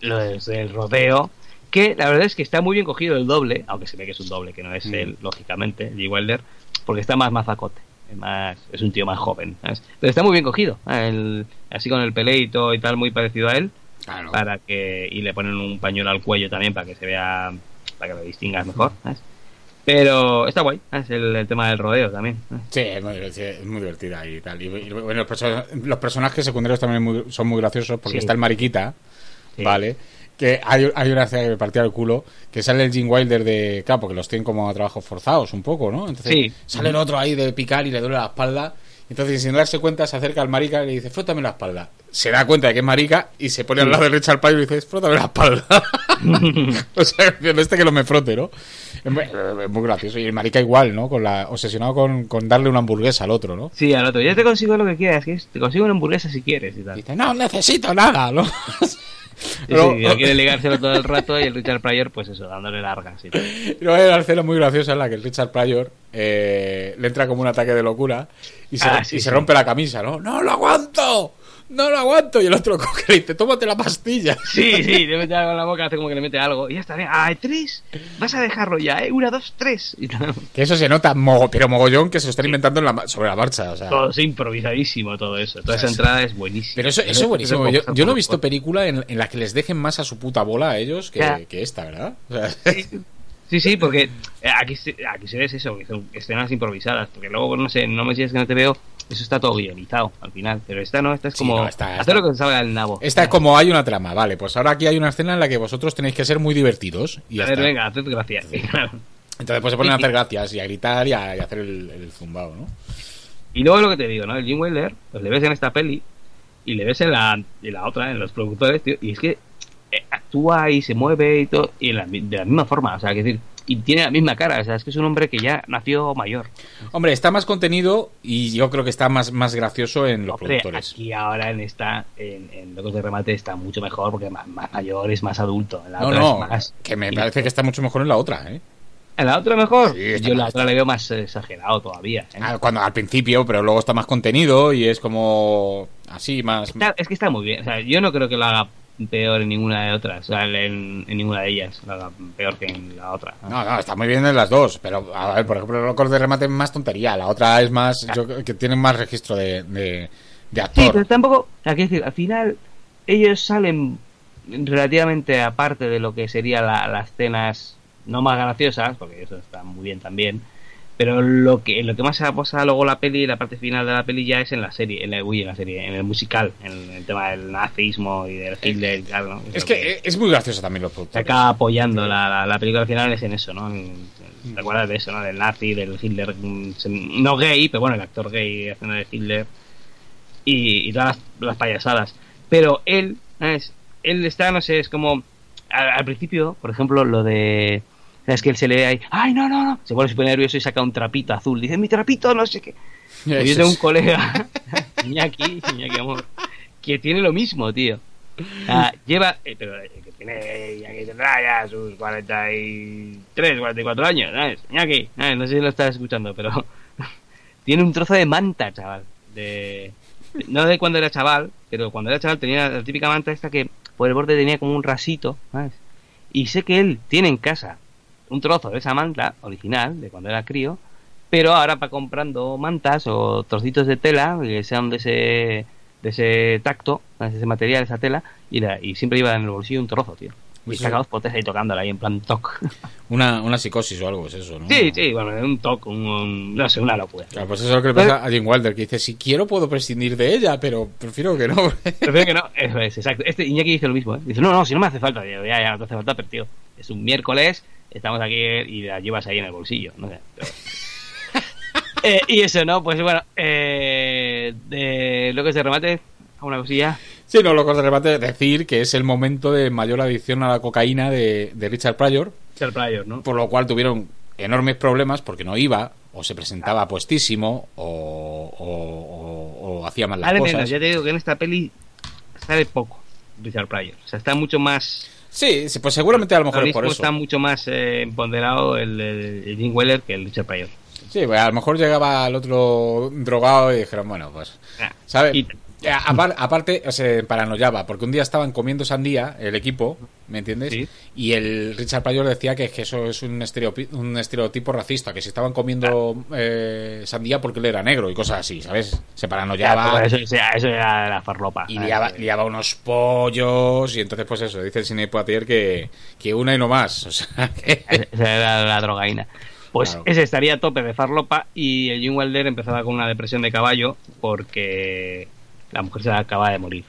lo de- del rodeo que la verdad es que está muy bien cogido el doble, aunque se ve que es un doble, que no es él, lógicamente, G. Wilder, porque está más mazacote. Es, más, es un tío más joven. ¿sabes? Pero está muy bien cogido. el- así con el peleito y tal, muy parecido a él. Claro. para que y le ponen un pañuelo al cuello también para que se vea para que lo distingas mejor ¿sabes? pero está guay es el, el tema del rodeo también. Sí, es muy, es muy divertida y tal. Y, y, bueno, los, perso- los personajes secundarios también muy- son muy graciosos porque Sí. está el mariquita, Sí. ¿vale? Que hay, hay una escena que me partía el culo, que sale el Jim Wilder de... Claro, porque los tienen como a trabajos forzados un poco, ¿no? Entonces Sí. sale el otro ahí de picar y le duele la espalda. Entonces, sin darse cuenta, se acerca al marica y le dice, frótame la espalda. Se da cuenta de que es marica y se pone al lado de Richard Pryor y dice, frótame la espalda. o sea, este que lo me frote, ¿no? Es muy, gracioso. Y el marica igual, ¿no? Con la, obsesionado con, con darle una hamburguesa al otro, ¿no? sí al otro ya te consigo lo que quieras te consigo una hamburguesa si quieres y tal Dice, no necesito nada, ¿no? Sí, sí, quiere ligárselo todo el rato y el Richard Pryor pues eso dándole largas luego hay una escena muy graciosa en la que el Richard Pryor eh, le entra como un ataque de locura y se, Ah, y se rompe la camisa, ¿no? ¡No lo aguanto! ¡No lo aguanto! Y el otro coge y dice, tómate la pastilla. sí sí le mete algo en la boca hace como que le mete algo y ya está bien ah tres vas a dejarlo ya eh una dos tres y tal. Que eso se nota, mogo- pero mogollón que se lo están inventando en la ma- sobre la marcha. O sea. todo es improvisadísimo todo eso toda esa Sí. entrada es buenísima Pero eso, eso es buenísimo. Yo, yo no he visto película en, en la que les dejen más a su puta bola a ellos que, esta, ¿verdad? O sea, Sí, sí, porque eh, aquí, se- aquí se ve eso, que son escenas improvisadas, porque luego, no sé, no me digas que no te veo, eso está todo guionizado al final, pero esta no, esta es Sí, como no, esta- hacer esta- lo que te salga del nabo. esta es como hay una trama, vale. Pues ahora aquí hay una escena en la que vosotros tenéis que ser muy divertidos. Y ya A ver, está. venga, haced gracias. Entonces pues se ponen a hacer gracias y a gritar y a, y a hacer el, el zumbao, ¿no? Y luego lo que te digo, ¿no? El Jim Wilder, pues le ves en esta peli y le ves en la, en la otra, en los productores, tío, y es que actúa y se mueve y todo, y la de la misma forma, o sea, que decir, y tiene la misma cara, o sea, es que es un hombre que ya nació mayor. Hombre, está más contenido y yo creo que está más, más gracioso en los Hombre, productores. aquí ahora en esta, en, en Locos de Remate está mucho mejor porque más, más mayor, es más adulto. En la No, otra no, es más- que me parece que está mucho mejor en la otra, ¿eh? ¿En la otra mejor? Sí, Yo en la otra le veo más eh, exagerado todavía. ¿eh? Ah, Cuando al principio, pero luego está más contenido y es como así, más... Está- es que está muy bien. O sea, yo no creo que lo haga peor en ninguna de otras. O sea, en, en ninguna de ellas. Peor que en la otra. ¿no? No, no, está muy bien en las dos, pero a ver, por ejemplo, Locos de Remate es más tontería, la otra es más, yo creo que tienen más registro de, de, de Sí, actor. pero tampoco. O sea, quiero decir, al final ellos salen relativamente aparte de lo que serían la- las escenas no más graciosas, porque eso está muy bien también. Pero lo que lo que más se pasa luego la peli, la parte final de la peli ya es en la serie, en la, uy, en la serie, en el musical, en el tema del nazismo y del Hitler y tal, ¿no? Es que es muy gracioso también los se productores. acaba apoyando la, la, la película al final es en eso, ¿no? En- ¿Te acuerdas de eso, no? Del nazi, del Hitler, mm, se- no gay, pero bueno, el actor gay haciendo de Hitler y, y todas las, las payasadas. Pero él, ¿sabes? Él está, no sé, es como al, al principio, por ejemplo, lo de es que él se le ve ahí, ay, no, no, no, se pone súper nervioso y saca un trapito azul, dice, mi trapito, no sé qué. Yo tengo un colega, Iñaki, Iñaki Amor, que tiene lo mismo, tío. Ah, lleva, eh, pero eh, que tiene, Iñaki tendrá ya sus 43, 44 años, ¿sabes? Iñaki, ¿sabes? no sé si lo estás escuchando, pero tiene un trozo de manta, chaval. De, no de cuando era chaval, pero cuando era chaval tenía la típica manta esta que por el borde tenía como un rasito, ¿sabes? Y sé que él tiene en casa un trozo de esa manta original, de cuando era crío, pero ahora va comprando mantas o trocitos de tela que sean de ese de ese tacto, de ese material, esa tela, y, la- y siempre lleva en el bolsillo un trozo, tío. Y Eso- saca dos potes ahí tocándola ahí en plan toc. Una, una psicosis o algo es eso, ¿no? sí, sí, bueno, un toc, un, un- no sé, una locura. Claro, pues eso es lo que le pasa a Jim Wilder, que dice, si quiero puedo prescindir de ella, pero prefiero que no. Prefiero que no, eso es, exacto. Este Iñaki dice lo mismo, ¿eh? Dice, no, no, si no me hace falta, Digo, ya, ya, no te hace falta, pero tío, es un miércoles, estamos aquí y la llevas ahí en el bolsillo, no sé. pero- Eh, y eso, ¿no? Pues bueno, eh, de lo que se remate, a una cosilla. Sí, no, locos de remate, decir que es el momento de mayor adicción a la cocaína de, de Richard Pryor, por lo cual tuvieron enormes problemas porque no iba, o se presentaba puestísimo, o, o- o- o hacía mal las cosas. menos, ya te digo que en esta peli sale poco Richard Pryor. O sea, está mucho más. Sí, pues seguramente a lo mejor es por eso. está mucho más eh, empoderado el, el, el Jim Weller que el Richard Pryor. Sí, pues a lo mejor llegaba el otro drogado y dijeron, bueno, pues, Ah, ¿sabes? Eh, apar- aparte, o sea, paranoiaba, porque un día estaban comiendo sandía, el equipo, ¿me entiendes? Sí. Y el Richard Pryor decía que, que eso es un estereotipo, un estereotipo racista, que se estaban comiendo eh, sandía porque él era negro y cosas así, ¿sabes? Se Ya, paranoiaba pues eso, eso- era la farlopa. y liaba, liaba unos pollos y entonces pues eso, dice el cine Poitier que, que una y no más, o sea, que... Esa era la drogaína. Pues Claro. ese estaría a tope de farlopa y el Jim Wilder empezaba con una depresión de caballo porque la mujer se acaba de morir.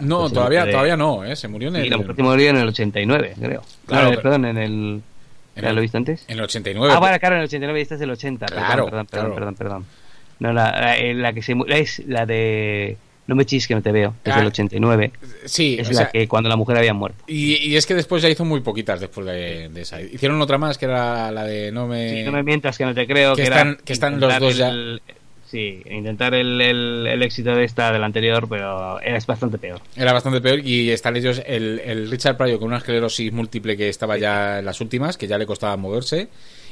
No, todavía, de- todavía no, ¿eh? Se murió en Sí, el, la mujer se murió en el 89, creo. Claro, No, pero- perdón, en el... ¿Ya lo viste antes? en el 89. Ah, bueno, claro, en el 89 y este es el 80. Perdón, Claro, perdón, perdón, claro. perdón, perdón. No, la, la, eh, la que se mu- es la de... No me chis que no te veo, es Ah, del 89. Sí, Es o la sea, que cuando la mujer había muerto. y, y es que después ya hizo muy poquitas después de, de esa. Hicieron otra más que era la de No me... Sí, no me mientas que no te creo. que Que, están- era que están los dos ya- el- Sí, intentar el, el, el éxito de esta del anterior, pero es bastante peor. Era bastante peor y están ellos, el, el Richard Pryor con una esclerosis múltiple que estaba ya en las últimas, que ya le costaba moverse,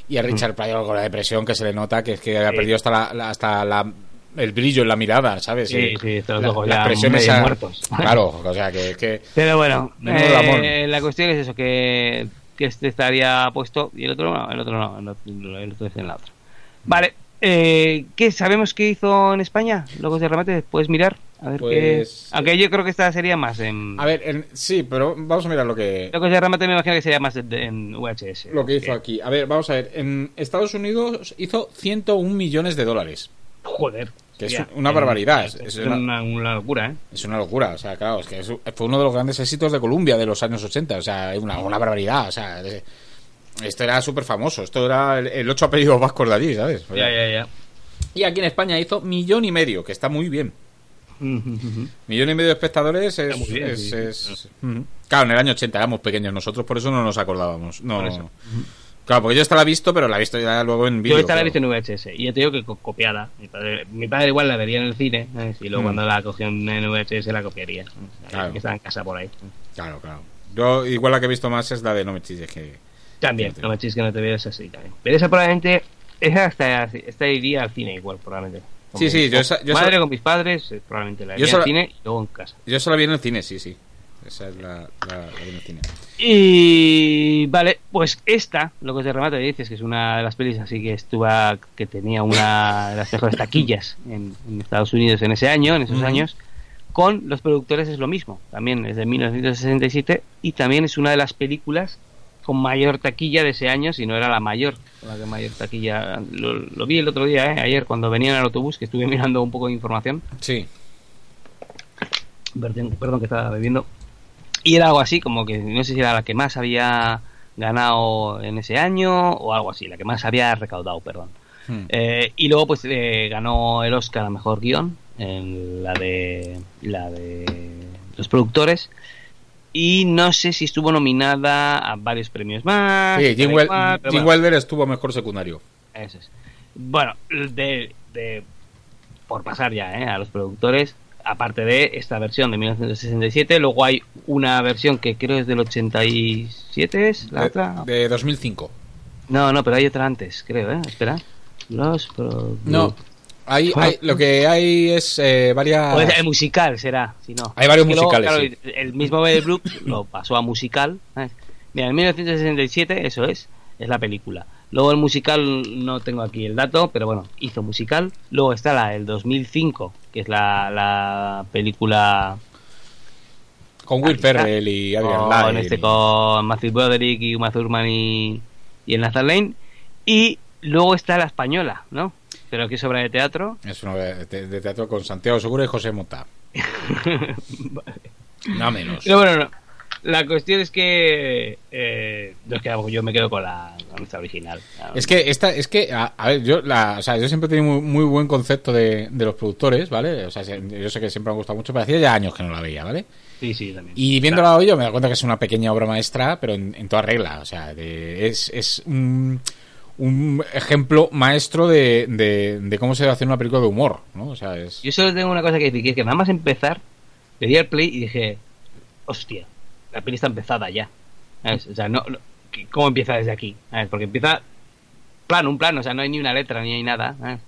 y a Richard Pryor con la depresión que se le nota, que es que Sí. perdido hasta, la, la- hasta la, el brillo en la mirada, ¿sabes? Sí, Eh, sí, estos la- ojos la ya expresión medio esa- muertos. Claro, o sea, que, que Pero bueno, eh, la cuestión es eso, que, que este estaría puesto y el otro no, el otro no, el otro, el otro es en la otra. Vale, eh, ¿qué sabemos qué hizo en España? Logos de remate, puedes mirar, a ver Pues- qué... Aunque yo creo que esta sería más en... A ver, en- sí, pero vamos a mirar lo que, Logos de remate me imagino que sería más en, en VHS. lo que hizo Eh, aquí. A ver, vamos a ver, en Estados Unidos hizo 101 millones de dólares. Joder. Que es ya. una barbaridad, Es, es es una- locura, ¿eh? Es una locura, o sea, claro, es que es- fue uno de los grandes éxitos de Columbia de los años 80, o sea, una, una barbaridad, o sea, esto era súper famoso, esto era el, el ocho apellidos vascos de allí, ¿sabes? Ya, ya, ya. Y aquí en España hizo millón y medio, que está muy bien. Ujú. Millón y medio de espectadores es... Está muy bien, es- sí, es- Ujú. Claro, en el año 80 éramos pequeños nosotros, por eso no nos acordábamos. No, Por eso. Claro, porque yo esta la he visto, pero la he visto ya luego en vídeo. Yo esta la he visto en VHS y ya te digo que co- copiada. Mi padre, mi padre igual la vería en el cine ¿sabes? y luego Mm. cuando la cogió en VHS la copiaría. Claro. Que estaba en casa por ahí. Claro, claro. Yo igual la que he visto más es la de No me chilles, que... También, no me que no te veas así también. Pero esa probablemente, esa hasta, esta iría al cine igual, probablemente. Con Sí, sí, yo esa- yo madre con mis padres, eh, probablemente la esa al la- cine y luego en casa. Yo solo la vi en el cine, sí, sí. Esa es la, la, la vi en el cine. Y vale, pues esta, lo que te remate dices, que es una de las pelis así que estuvo que tenía una de las mejores taquillas en, en Estados Unidos en ese año, en esos años. Con los productores es lo mismo, también es de 1967 y también es una de las películas con mayor taquilla de ese año, si no era la mayor, la que mayor taquilla. Lo, lo vi el otro día, ¿eh? ayer cuando venía en el autobús, que estuve mirando un poco de información. Sí. Perdón, perdón, que estaba bebiendo. Y era algo así, como que no sé si era la que más había ganado en ese año o algo así, la que más había recaudado, perdón. Hmm. Eh, y luego pues eh, ganó el Oscar a mejor guion en la de la de los productores y no sé si estuvo nominada a varios premios más. Sí, Jim, da Wel- igual, pero Jim bueno. Wilder estuvo mejor secundario. Eso es. Bueno, de, de- por pasar ya ¿eh? a los productores, aparte de esta versión de 1967, luego hay una versión que creo es del 87, ¿es la de, otra? de 2005. No, no, pero hay otra antes, creo, ¿eh? Espera. Los produ- No, hay, hay- lo que hay es eh, varias... El musical será, si no. Hay varios Es que luego, musicales, El mismo Mel Brooks lo pasó a musical. ¿sabes? Mira, en 1967, eso es, es la película. Luego el musical, no tengo aquí el dato, pero bueno, hizo musical. Luego está la del 2005, que es la, la película Con Will. Ferrell y Adrian con, este, con Matthew Broderick y Uma Thurman y, y el Nathan Lane. Y luego está la española, ¿no? Pero que es obra de teatro. Es uno de, de- de teatro con Santiago Segura y José Mota. No menos. Pero bueno, no. La cuestión es que eh, yo me quedo con la con nuestra original. Es que esta, es que, a, a ver, yo, la, o sea, yo siempre he tenido muy, muy buen concepto de, de los productores, ¿vale? O sea, se- yo sé que siempre me ha gustado mucho, pero hacía ya años que no la veía, ¿vale? Sí, sí, también. Y viéndola hoy yo me doy cuenta que es una pequeña obra maestra, pero en, en toda regla. O sea, de- es, es un, un ejemplo maestro de, de, de cómo se debe hacer una película de humor, ¿no? O sea, es... Yo solo tengo una cosa que decir, que es que nada más empezar, le di al play y dije, hostia, la peli está empezada ya. ¿Sabes? O sea, no, no- ¿qué- ¿cómo empieza desde aquí? ¿Sabes? Porque empieza plano, un plano, o sea, no hay ni una letra ni hay nada. ¿sabes?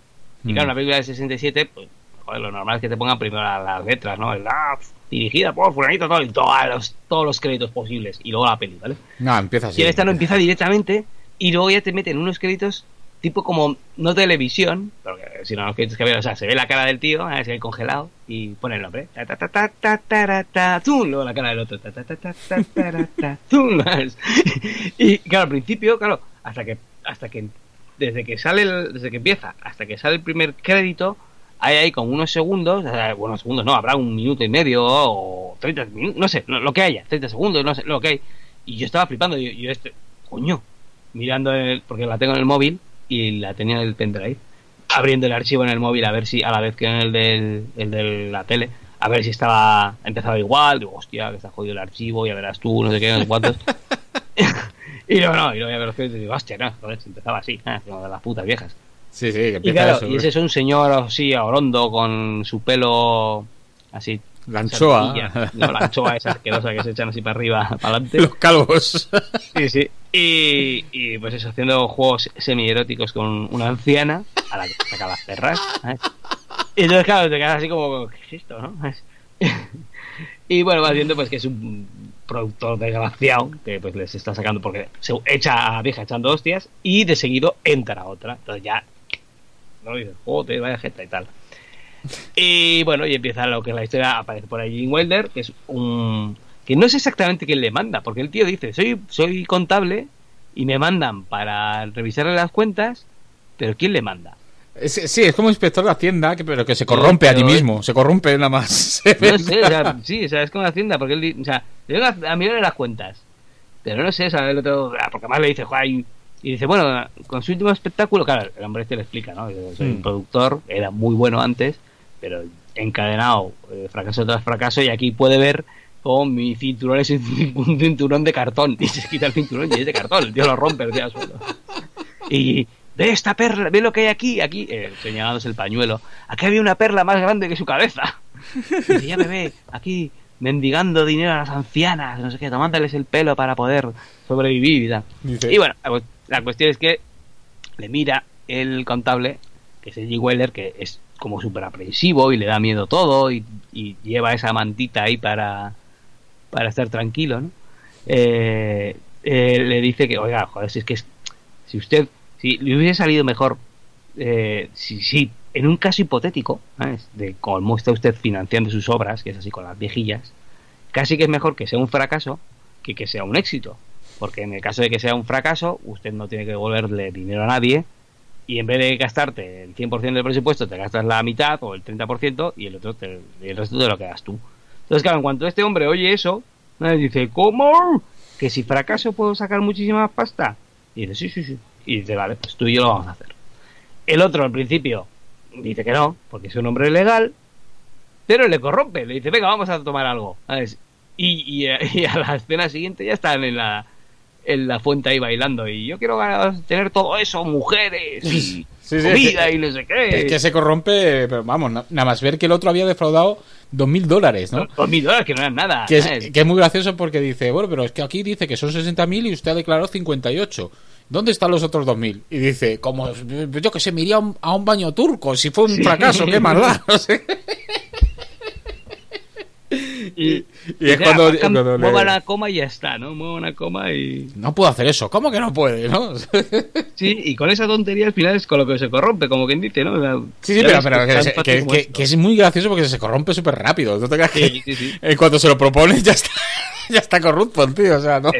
Y claro, Mm. una película de 67, pues joder, lo normal es que te pongan primero las, las letras, ¿no? El, ah, dirigida por fulanito, todo, y todos los, todos los créditos posibles, y luego la peli, ¿vale? No, empieza así. Y esta no empieza directamente, y luego ya te meten unos créditos tipo como, no televisión, porque si no los créditos que o sea, se ve la cara del tío, ¿eh? se ve congelado, y pone el nombre, ta ta ta ta ta ta ta, ta, luego la cara del otro, ta ta ta ta ta ta ta, ¿sabes? y claro, al principio, claro, hasta que, hasta que, desde que sale, el- desde que empieza, hasta que sale el primer crédito, hay ahí como unos segundos, bueno, segundos no, habrá un minuto y medio o 30 minutos, no sé, lo que haya, 30 segundos, no sé, lo que hay. Y yo estaba flipando, yo, yo este, coño, mirando, el, porque la tengo en el móvil y la tenía en el pendrive, abriendo el archivo en el móvil a ver si, a la vez que en el, del, el de la tele, a ver si estaba, empezaba igual, digo, hostia, que está jodido el archivo, ya verás tú, no sé qué, no sé cuántos. y no, no, y luego ya ver los créditos y digo, hostia, no, joder, si empezaba así, ah, como de las putas viejas. Sí, sí, que Y claro, eso. y ese es un señor así, orondo, con su pelo así. La anchoa. sarcilla, No, la anchoa esa asquerosa que se echan así para arriba, para adelante. Los calvos. Sí, sí. Y, y pues eso, haciendo juegos semi-eróticos con una anciana a la que saca las perras. ¿sabes? Y entonces, claro, te quedas así como, ¿qué es esto, no? Y bueno, vas viendo pues que es un productor desgraciado que pues les está sacando porque se echa a la vieja echando hostias y de seguido entra otra. Entonces ya, no dices, joder, vaya jeta y tal. Y bueno, y empieza lo que es la historia, aparece por ahí Jim Wilder, que es un... que no es exactamente quién le manda, porque el tío dice, soy, soy contable y me mandan para revisarle las cuentas, pero ¿quién le manda? Sí, es como inspector de Hacienda, que, pero que se corrompe pero allí es- mismo. Se corrompe nada más. No sé, o sea, sí, o sea, es como hacienda, porque él, o sea, le vengo a, a mirarle las cuentas, pero no sé, o sea, el otro, ah, porque además le dice, "Joder", y, dice, bueno, con su último espectáculo, claro, el hombre este le explica, ¿no? Soy un Mm. productor, era muy bueno antes, pero encadenado, eh, fracaso tras fracaso, y aquí puede ver como mi cinturón es un, cinturón de cartón, y se quita el cinturón y es de cartón, el tío lo rompe, el tío al suelo. Y ve esta perla, ve lo que hay aquí, aquí, eh, señalándose el pañuelo. Aquí había una perla más grande que su cabeza. Y ya me ve, aquí mendigando dinero a las ancianas, no sé qué, tomándoles el pelo para poder sobrevivir y tal. Dice- Y bueno, la cuestión es que le mira el contable, que es Eddie Weller, que es como súper aprensivo y le da miedo todo y, lleva esa mantita ahí para, para estar tranquilo, ¿no? Eh, eh, le dice que, oiga, joder, si es que si usted, si le hubiese salido mejor, eh, si, si en un caso hipotético, ¿sabes? de cómo está usted financiando sus obras, que es así con las viejillas, casi que es mejor que sea un fracaso que que sea un éxito. Porque en el caso de que sea un fracaso, usted no tiene que devolverle dinero a nadie y en vez de gastarte el 100% del presupuesto, te gastas la mitad o el 30% y el otro te, el resto te lo quedas tú. Entonces, claro, en cuanto este hombre oye eso, dice, ¿cómo? ¿Que si fracaso puedo sacar muchísima pasta? Y dice, sí, sí, sí. Y dice, vale, pues tú y yo lo vamos a hacer. El otro al principio dice que no, porque es un hombre legal, pero le corrompe, le dice, venga, vamos a tomar algo. Y, y, y a la escena siguiente ya están en la, en la fuente ahí bailando. Y yo quiero ganar- tener todo eso, mujeres, y Sí, sí, comida es que- y no sé qué. Es que se corrompe, pero vamos, na- nada más ver que el otro había defraudado dos mil dólares, ¿no? Dos mil dólares que no eran nada. Que es, que es muy gracioso porque dice, bueno, pero es que aquí dice que son 60.000 y usted ha declarado 58. ¿Dónde están los otros 2.000? Y dice, como yo que sé, me iría a un, a un baño turco, si fue un Sí. fracaso, qué. No sé. Y, Y es ya, cuando- marcan, cuando le- mueva una coma y ya está, ¿no? Mueva una coma y... No puedo hacer eso, ¿cómo que no puede? ¿no? Sí, y con esa tontería al final es con lo que se corrompe, como quien dice, ¿no? O sea, Sí, sí, pero, que es muy gracioso porque se corrompe súper rápido. No te creas que Sí, sí, sí. en cuanto se lo propone ya está, ya está corrupto el tío, o sea, ¿no?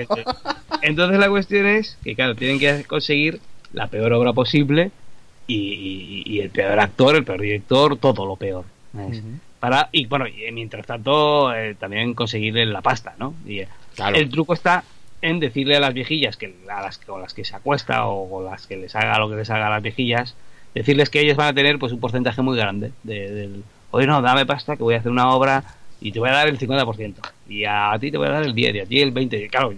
Entonces la cuestión es que, claro, tienen que conseguir la peor obra posible y, y- y el peor actor, el peor director, todo lo peor. ¿sabes? Para, y bueno, y mientras tanto, eh, también conseguir la pasta, ¿no? Y, eh, Claro. El truco está en decirle a las viejillas que a las con las que se acuesta o con las que les haga lo que les haga a las viejillas, decirles que ellos van a tener pues un porcentaje muy grande de- del, oye no, dame pasta que voy a hacer una obra y te voy a dar el 50% y a ti te voy a dar el 10 y a ti el 20 y claro,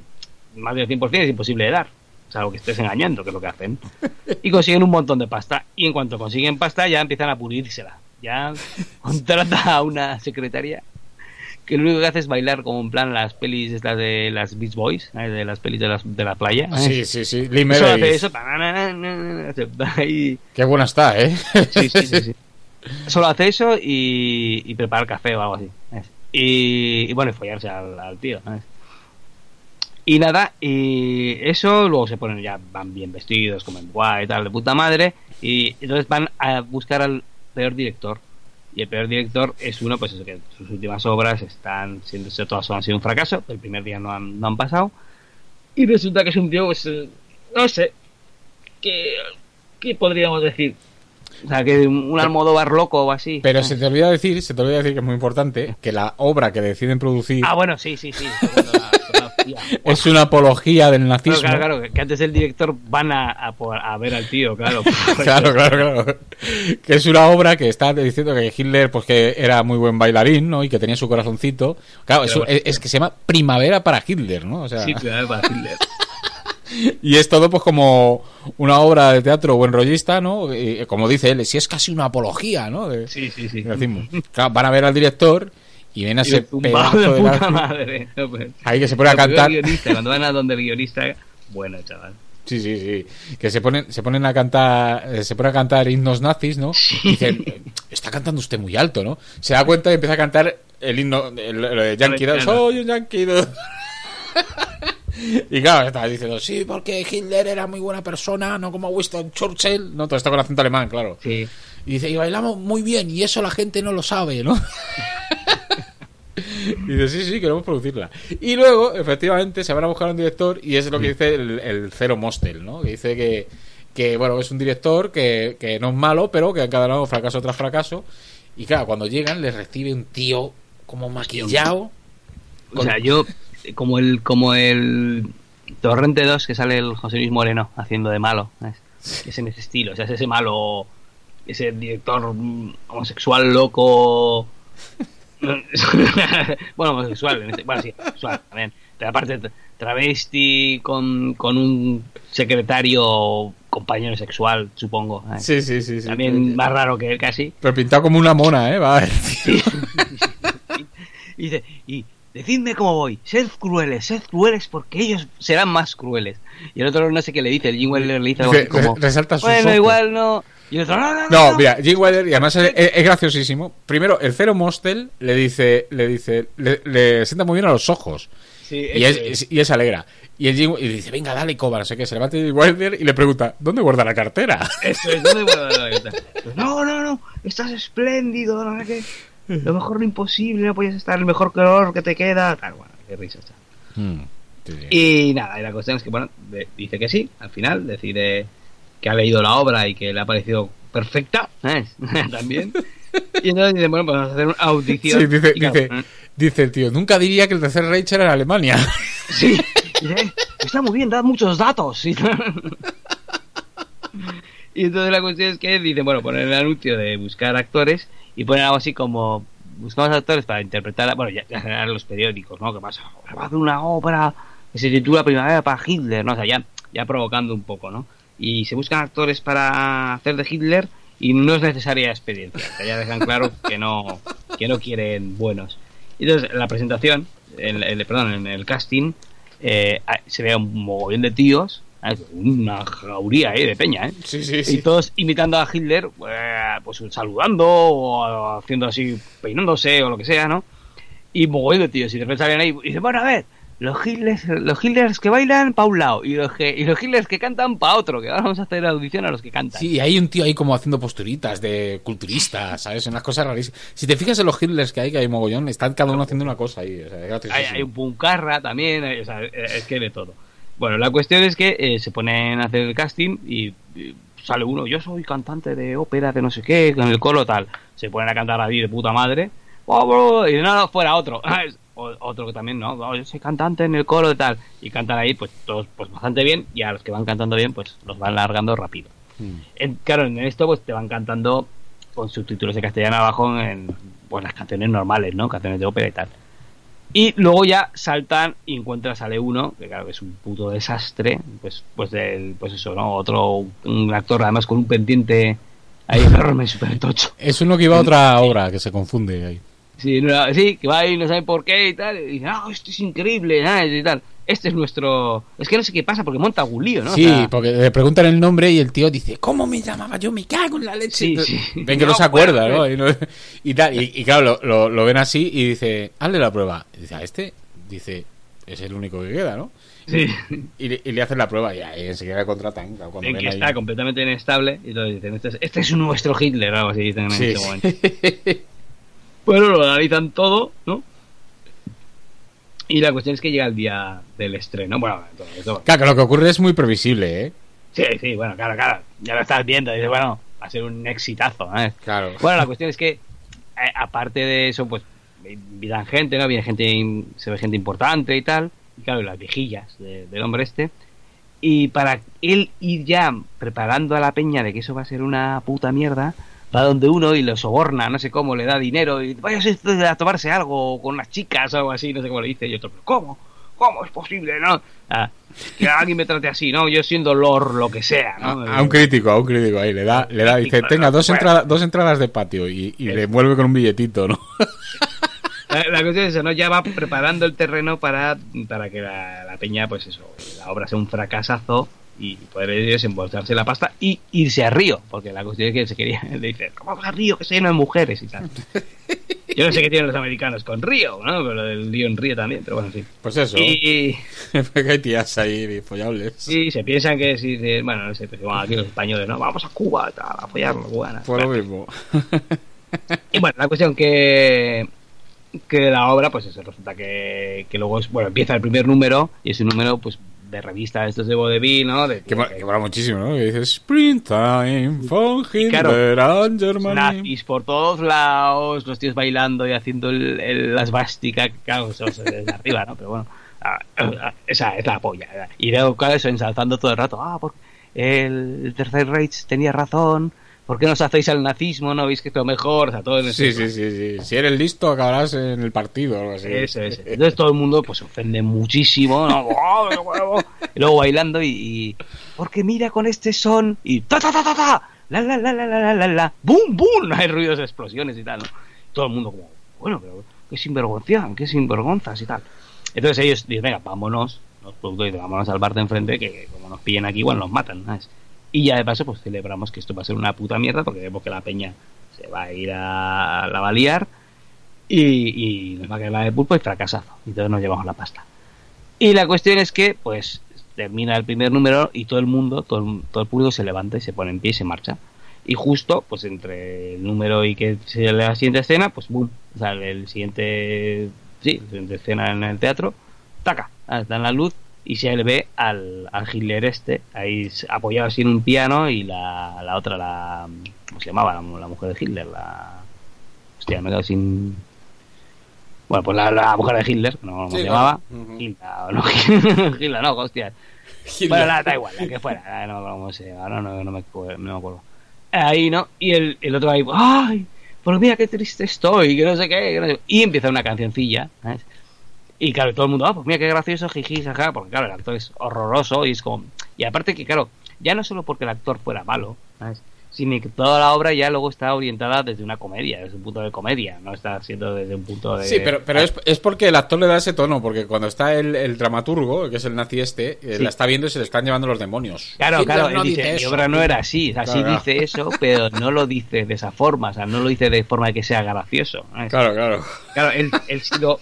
más del 100% es imposible de dar. O sea, lo que estés engañando, que es lo que hacen. Y consiguen un montón de pasta. Y en cuanto consiguen pasta, ya empiezan a pudrírsela. Ya contrata a una secretaria que lo único que hace es bailar como en plan las pelis estas de las Beach Boys, ¿sabes? de las pelis de, las, de la playa. Sí, sí, sí. Lee Eso hace eso. ahí. Qué buena está, ¿eh? Sí, sí, sí, sí. Solo hace eso y, y preparar café o algo así. ¿sabes? Y, y bueno, y follarse al, al tío. ¿sabes? Y nada, y eso, luego se ponen ya, van bien vestidos, comen guay y tal, de puta madre, y entonces van a buscar al peor director. Y el peor director es uno, pues eso, que sus últimas obras están siendo, todas han sido un fracaso, el primer día no han, no han pasado, y resulta que es un tío, pues, eh, no sé, que, ¿qué podríamos decir? O sea, que un Almodóvar loco o así. Pero se te olvida decir, se te olvida decir que es muy importante, que la obra que deciden producir Ah, bueno, sí, sí, sí. Es una apología del nazismo. claro, claro, que antes del director van a, a, ver al tío, claro. Claro, claro, claro. Que es una obra que está diciendo que Hitler pues que era muy buen bailarín, ¿no? Y que tenía su corazoncito. Claro, es, es- es que se llama Primavera para Hitler, ¿no? O sea, Sí, claro, para Hitler. y es todo pues como una obra de teatro buen rollista, ¿no? Y, como dice él, si es casi una apología, ¿no? De, Sí, sí, sí. Claro, van a ver al director y ven a ese pedazo de de nazi madre. No, pues. ahí que se pone a cantar. guionista, cuando van a donde el guionista, bueno, chaval. Sí, sí, sí. Que se ponen, se ponen a cantar, eh, se pone a cantar himnos nazis, ¿no? Y dicen, "Eh, está cantando usted muy alto, ¿no? Se da cuenta y empieza a cantar el himno, lo de Yankee Doodle, soy un Yankee Doodle". Y claro, está diciendo, sí, porque Hitler era muy buena persona, no como Winston Churchill. No, todo esto con acento alemán, claro. Sí. Y dice, y bailamos muy bien, y eso la gente no lo sabe, ¿no? Y dice, sí, sí, queremos producirla. Y luego, efectivamente, se van a buscar un director y es lo que dice el, el Cero Mostel, ¿no? Que dice que, que, bueno, es un director que, que no es malo, pero que ha encadenado fracaso tras fracaso. Y claro, cuando llegan, les recibe un tío como maquillado. O sea, yo, como el, como el Torrente 2 que sale el José Luis Moreno haciendo de malo. Es en ese estilo, o sea, es ese malo, ese director homosexual loco. bueno, homosexual, en este- bueno, sí, sexual también. Pero aparte, tra- travesti con, con un secretario compañero sexual, supongo. ¿sabes? Sí, sí, sí. sí. También más raro que él casi. Pero pintado como una mona, ¿eh? Va. Y dice, y decidme cómo voy, sed crueles, sed crueles porque ellos serán más crueles. Y el otro no sé qué le dice, el Jim Weller le dice algo así como, re- resalta sus bueno, ojos". igual no. Y el otro, no, no, no. No, mira, Jim Wilder, y además es, es- es graciosísimo. Primero, el Cero Mostel le dice, le dice, le, le sienta muy bien a los ojos. Sí, Y es, es- y es alegra. Y el Jim, y dice, venga, dale, coba, no sé qué. Se levanta Jim Wilder y le pregunta, ¿dónde guarda la cartera? Eso es, ¿dónde guarda la? Pues, No, no, no, estás espléndido, no sé qué. Lo mejor lo imposible, no puedes estar, el mejor color que te queda. Tal, bueno, qué risa, chaval. Mm, sí, sí. Y nada, y la cuestión es que, bueno, dice que sí, al final, decide que ha leído la obra y que le ha parecido perfecta, ¿sabes? También. Y entonces dice, bueno, pues vamos a hacer una audición. Sí, dice, Y claro, dice, ¿eh? dice el tío, nunca diría que el tercer Reich era en Alemania. Sí, dice, está muy bien, da muchos datos. Y, y entonces la cuestión es que dice, bueno, poner el anuncio de buscar actores y poner algo así como buscamos actores para interpretar, bueno, ya, ya los periódicos, ¿no? Que pasa, va a hacer una ópera que se titula Primavera para Hitler, ¿no? O sea, ya, ya provocando un poco, ¿no? Y se buscan actores para hacer de Hitler y no es necesaria experiencia, ya dejan claro que no, que no quieren buenos. Y entonces, en la presentación, en, en- perdón, en el casting, eh, se ve un mogollón de tíos, una jauría ¿eh? de peña, ¿eh? Sí, sí, Y sí. todos imitando a Hitler, eh, pues saludando o haciendo así, peinándose o lo que sea, ¿no? Y mogollón de tíos. Y de repente salen ahí y dicen, bueno, a ver, los Hitlers, los Hitlers que bailan para un lado y los, que, y los Hitlers que cantan para otro, que ahora vamos a hacer audición a los que cantan. Sí, hay un tío ahí como haciendo posturitas de culturista, ¿sabes? Unas cosas rarísimas. Si te fijas en los Hitlers que hay, que hay mogollón, están cada uno haciendo una cosa ahí. O sea, hay, un puncarra también, hay- o sea, es que de todo. Bueno, la cuestión es que eh, se ponen a hacer el casting y, y sale uno, yo soy cantante de ópera de no sé qué, con el colo tal. Se ponen a cantar ahí de puta madre. Oh, bro, y no, no, fuera otro. O- otro que también, no, Oh, yo soy cantante en el coro de tal. Y cantan ahí, pues todos pues bastante bien. Y a los que van cantando bien, pues los van largando rápido. Mm. En- claro, en esto pues te van cantando con subtítulos de castellano abajo en pues las canciones normales, ¿no? Canciones de ópera y tal. Y luego ya saltan y encuentras sale uno, que claro que es un puto desastre, pues pues del pues eso, ¿no? Otro un actor además con un pendiente ahí enorme, súper tocho. Es uno que iba a otra obra, que se confunde ahí. Sí, no, sí, que va ahí no sabe por qué y tal, y dice, ah, esto es increíble, y tal. este es nuestro... Es que no sé qué pasa porque monta algún lío, ¿no? O Sí, sea, porque le preguntan el nombre y el tío dice, ¿cómo me llamaba yo? Me cago en la leche. Sí, sí. Ven que no, No, se acuerda, bueno, ¿no? Y, no- y tal. Y, y claro, lo, lo- lo ven así y dice, hazle la prueba. Y dice, a este, dice, es el único que queda, ¿no? sí. Y, le- y le hacen la prueba y ahí enseguida contratan. claro, cuando En ven que ahí- está completamente inestable y entonces dicen, este es, este es nuestro Hitler, o algo así dicen en Sí, ese momento. Bueno, lo analizan todo, ¿no? Y la cuestión es que llega el día del estreno. Bueno, todo Claro, que lo que ocurre es muy previsible, ¿eh? Sí, sí, bueno, claro, claro. Ya lo estás viendo. Dices, bueno, va a ser un exitazo, ¿eh? Claro. Bueno, la cuestión es que, eh, aparte de eso, pues, invitan gente, ¿no? Viene gente, se ve gente importante y tal. Y claro, las viejillas de- del hombre este. Y para él ir ya preparando a la peña de que eso va a ser una puta mierda, va donde uno y lo soborna, no sé cómo, le da dinero y vaya a tomarse algo con unas chicas o algo así, no sé cómo le dice. Y otro, ¿pero cómo? ¿Cómo es posible, no? Ah, que alguien me trate así, ¿no? Yo siendo Lord, lo que sea, ¿no? A, a un crítico, a un crítico ahí, le da, le da, dice, tenga dos, entradas dos entradas de patio y, y le envuelve con un billetito, ¿no? La, la cuestión es eso, ¿no? Ya va preparando el terreno para, para que la, la peña, pues eso, la obra sea un fracasazo y poder desembolsarse la pasta y irse a Río, porque la cuestión es que se quería, le dice, ¿cómo vamos a Río? Que está lleno de mujeres y tal. Yo no sé qué tienen los americanos con Río, ¿no? Pero el lío en Río también, pero bueno, en fin. Pues eso. Y, hay tías ahí follables. y se piensan que si, bueno, no sé, pues, bueno, aquí los españoles, ¿no? Vamos a Cuba, tal, a apoyarlo, cubana. Fue lo mismo. Y bueno, la cuestión que que la obra, pues eso, resulta que, que luego es, bueno, empieza el primer número y es un número, pues, de revista, estos de vodevil, ¿no? De, Que, que mola muchísimo, ¿no? Que dices Springtime, von Claro, Hitler and Germany. nazis por todos lados, los tíos bailando y haciendo el, el- la svástica, claro, eso es desde arriba, ¿no? Pero bueno, ah, ah, esa es la polla. ¿verdad? Y luego, claro, eso, ensalzando todo el rato, ah, porque el Tercer Reich tenía razón, ¿Por qué nos hacéis al nazismo? ¿No veis que es lo mejor? O sea, todo en sí, sí, sí, sí. Si eres listo, acabarás en el partido. Algo así. Eso, eso. Entonces todo el mundo pues, se ofende muchísimo. ¿no? ¡Oh, y luego bailando y, y, Porque mira con este son. Y. ¡Ta, ta, ta, ta, ta! ¡La, la, la, la, la, la, la! ¡Bum, bum! Hay ruidos de explosiones y tal. ¿no? Todo el mundo, como. Bueno, pero. ¡Qué sinvergüenza! ¡Qué sinvergonzas y tal! Entonces ellos dicen, venga, vámonos. Los productores, vámonos al bar de enfrente. Que como nos pillen aquí, igual nos matan. ¿sabes? Y ya de paso pues celebramos que esto va a ser una puta mierda porque vemos que la peña se va a ir a la liar y, nos va a caer la de pulpo y fracasazo. Y entonces nos llevamos la pasta. Y la cuestión es que, pues, termina el primer número y todo el mundo, todo el, todo el público se levanta y se pone en pie y se marcha. Y justo, pues, entre el número y que se la siguiente escena, pues, boom, sea, el siguiente, sí, la siguiente escena en el teatro, taca, está en la luz y se le ve al, al Hitler este, ahí apoyado así en un piano y la, la otra, la, ¿cómo se llamaba? La, la mujer de Hitler, la... Hostia, me he quedado sin... Bueno, pues la, la mujer de Hitler, no cómo Sí, se llamaba. Hilda, o no, Hilda, no, hostia. Hitler. Bueno, la, da igual, la que fuera, no me acuerdo cómo se no, no, no me, no me acuerdo. Ahí, ¿no? Y el, el otro ahí, ¡ay! Pues mira qué triste estoy, que no sé qué, que no sé- Y empieza una cancioncilla, ¿sabes? Y claro, todo el mundo, ah, pues mira qué gracioso, jiji, jaja, porque claro, el actor es horroroso y es como... Y aparte que, claro, ya no solo porque el actor fuera malo, ¿sabes? Sino que toda la obra ya luego está orientada desde una comedia, desde un punto de comedia, no está siendo desde un punto de... Sí, pero, pero es, es porque el actor le da ese tono, porque cuando está el, el dramaturgo, que es el nazi este, eh, Sí. la está viendo y se le están llevando los demonios. Claro, claro, no él dice, mi eso". obra no era así, o sea, Claro, dice eso, pero no lo dice de esa forma, o sea, no lo dice de forma que sea gracioso. ¿sabes? Claro, claro. Claro, él, él sí lo...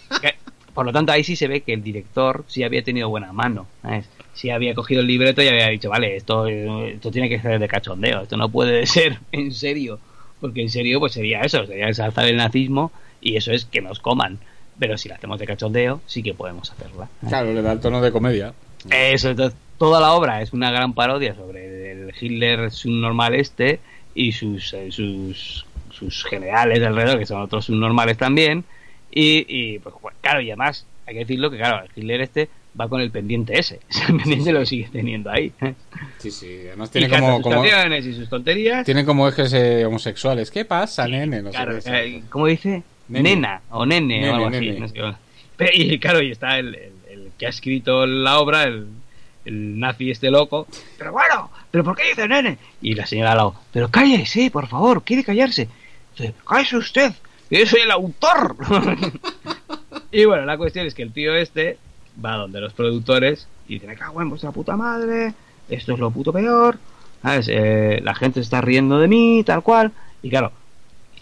por lo tanto, ahí sí se ve que el director sí había tenido buena mano, ¿sabes? Sí había cogido el libreto y había dicho, vale, esto, eh, esto tiene que ser de cachondeo, esto no puede ser en serio, porque en serio pues sería eso, sería ensalzar el nazismo y eso es que nos coman. Pero si la hacemos de cachondeo, sí que podemos hacerla. Claro, le da el tono de comedia. Eso, entonces, toda la obra es una gran parodia sobre el Hitler subnormal este y sus, eh, sus, sus generales de alrededor, que son otros subnormales también. Y, y, pues, claro, y además, hay que decirlo que, claro, el Hitler este va con el pendiente ese. El pendiente lo sigue teniendo ahí. Sí, sí. Además y tiene canta como, como, y sus tonterías. tiene como ejes eh, homosexuales. ¿Qué pasa, nene? No sé Claro, qué. eh, ¿cómo dice? Nene. Nena o nene, Nene, o algo nene. así. no sé. Pero, y claro, y está el, el- el que ha escrito la obra, el, el nazi este loco. Pero bueno, ¿pero por qué dice nene? Y la señora al lado, pero cállese, por favor, quiere callarse. Dice, cállese usted, yo soy el autor. y bueno, la cuestión es que el tío este va donde los productores y dice, me cago en vuestra puta madre, esto es lo puto peor. Eh, la gente está riendo de mí, tal cual, y claro,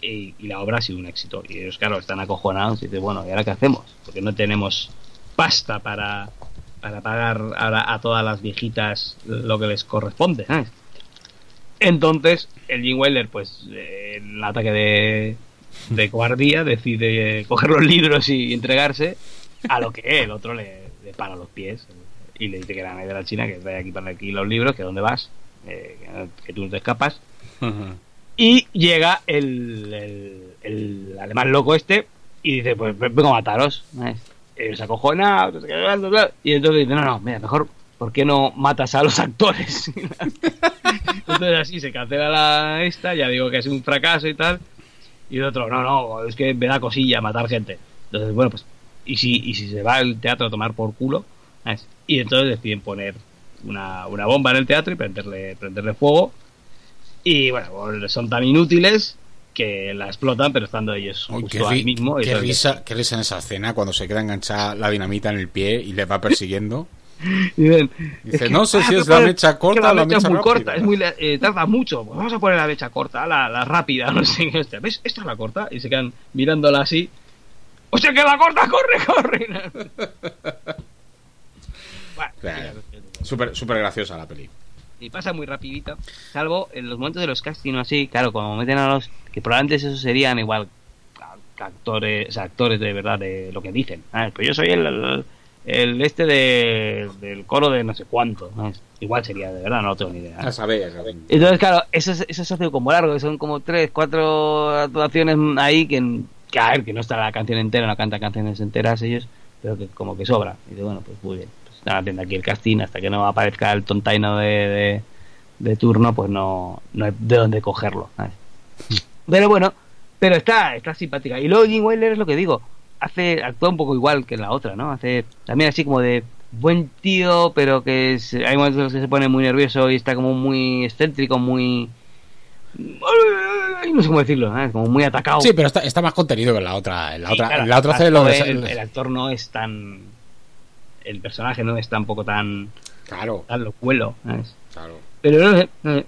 y, la obra ha sido un éxito, y ellos, claro, están acojonados y dicen, bueno, ¿y ahora qué hacemos? Porque no tenemos pasta para, para pagar ahora a todas las viejitas lo que les corresponde. Entonces, el Jim Wilder, pues, el ataque de, de cobardía, decide coger los libros y entregarse, a lo que el otro le, le para los pies y le dice que era de la China, que trae aquí para aquí los libros, que dónde vas, eh, que- tú no te escapas. Y llega el, el, el alemán loco este y dice, pues vengo a mataros. se bla. y entonces dice, no, no, mira, mejor, ¿por qué no matas a los actores? entonces así se cancela la esta, ya digo que es un fracaso y tal. Y el otro, no, no, es que me da cosilla matar gente. Entonces, bueno, pues, ¿y si, y si se va al teatro a tomar por culo? ¿sabes? Y entonces deciden poner una, una bomba en el teatro y prenderle, prenderle fuego. Y bueno, pues, son tan inútiles que la explotan, pero estando ellos Uy, justo qué, ahí mismo. y qué entonces- risa, qué risa en esa escena cuando se queda enganchada la dinamita en el pie y le va persiguiendo. Dicen, Dice, que, no sé ah, si es la mecha corta la o la mecha es muy rápida. corta, es muy, eh, tarda mucho. Pues vamos a poner la mecha corta, la, la rápida, no sé qué. ¿Ves? Esta es la corta. Y se quedan mirándola así. ¡Hostia, que la corta! ¡Corre, corre! Bueno, Claro. Súper súper graciosa la peli. y pasa muy rapidito, salvo en los momentos de los castings o así, claro, como meten a los que probablemente esos serían igual actores, o sea, actores de verdad de lo que dicen. Pues yo soy el, el, el este de, del coro de no sé cuánto. Igual sería de verdad, no tengo ni idea. A saber, a saber. Entonces, claro, eso, es- eso se hace como largo, que son como tres, cuatro actuaciones ahí que, que, a ver, que no está la canción entera, no cantan canciones enteras ellos, pero que como que sobra. Y dice, bueno, pues muy bien, pues nada, aquí el casting hasta que no aparezca el tontaino de, de, de turno, pues no, no hay de dónde cogerlo. ¿sabes? Pero bueno, pero está, está simpática. Y luego Jim es lo que digo, hace, actúa un poco igual que en la otra, ¿no? Hace también así como de buen tío, pero que se- hay momentos en los que se pone muy nervioso y está como muy excéntrico, muy... No sé cómo decirlo, ¿sabes? como muy atacado. Sí, pero está, está más contenido que en la otra. En la Sí, otra, claro, en la otra hace lo de... el, el actor no es tan... El personaje no es tampoco tan, Claro, tan locuelo, ¿sabes? claro. Pero no sé, no sé.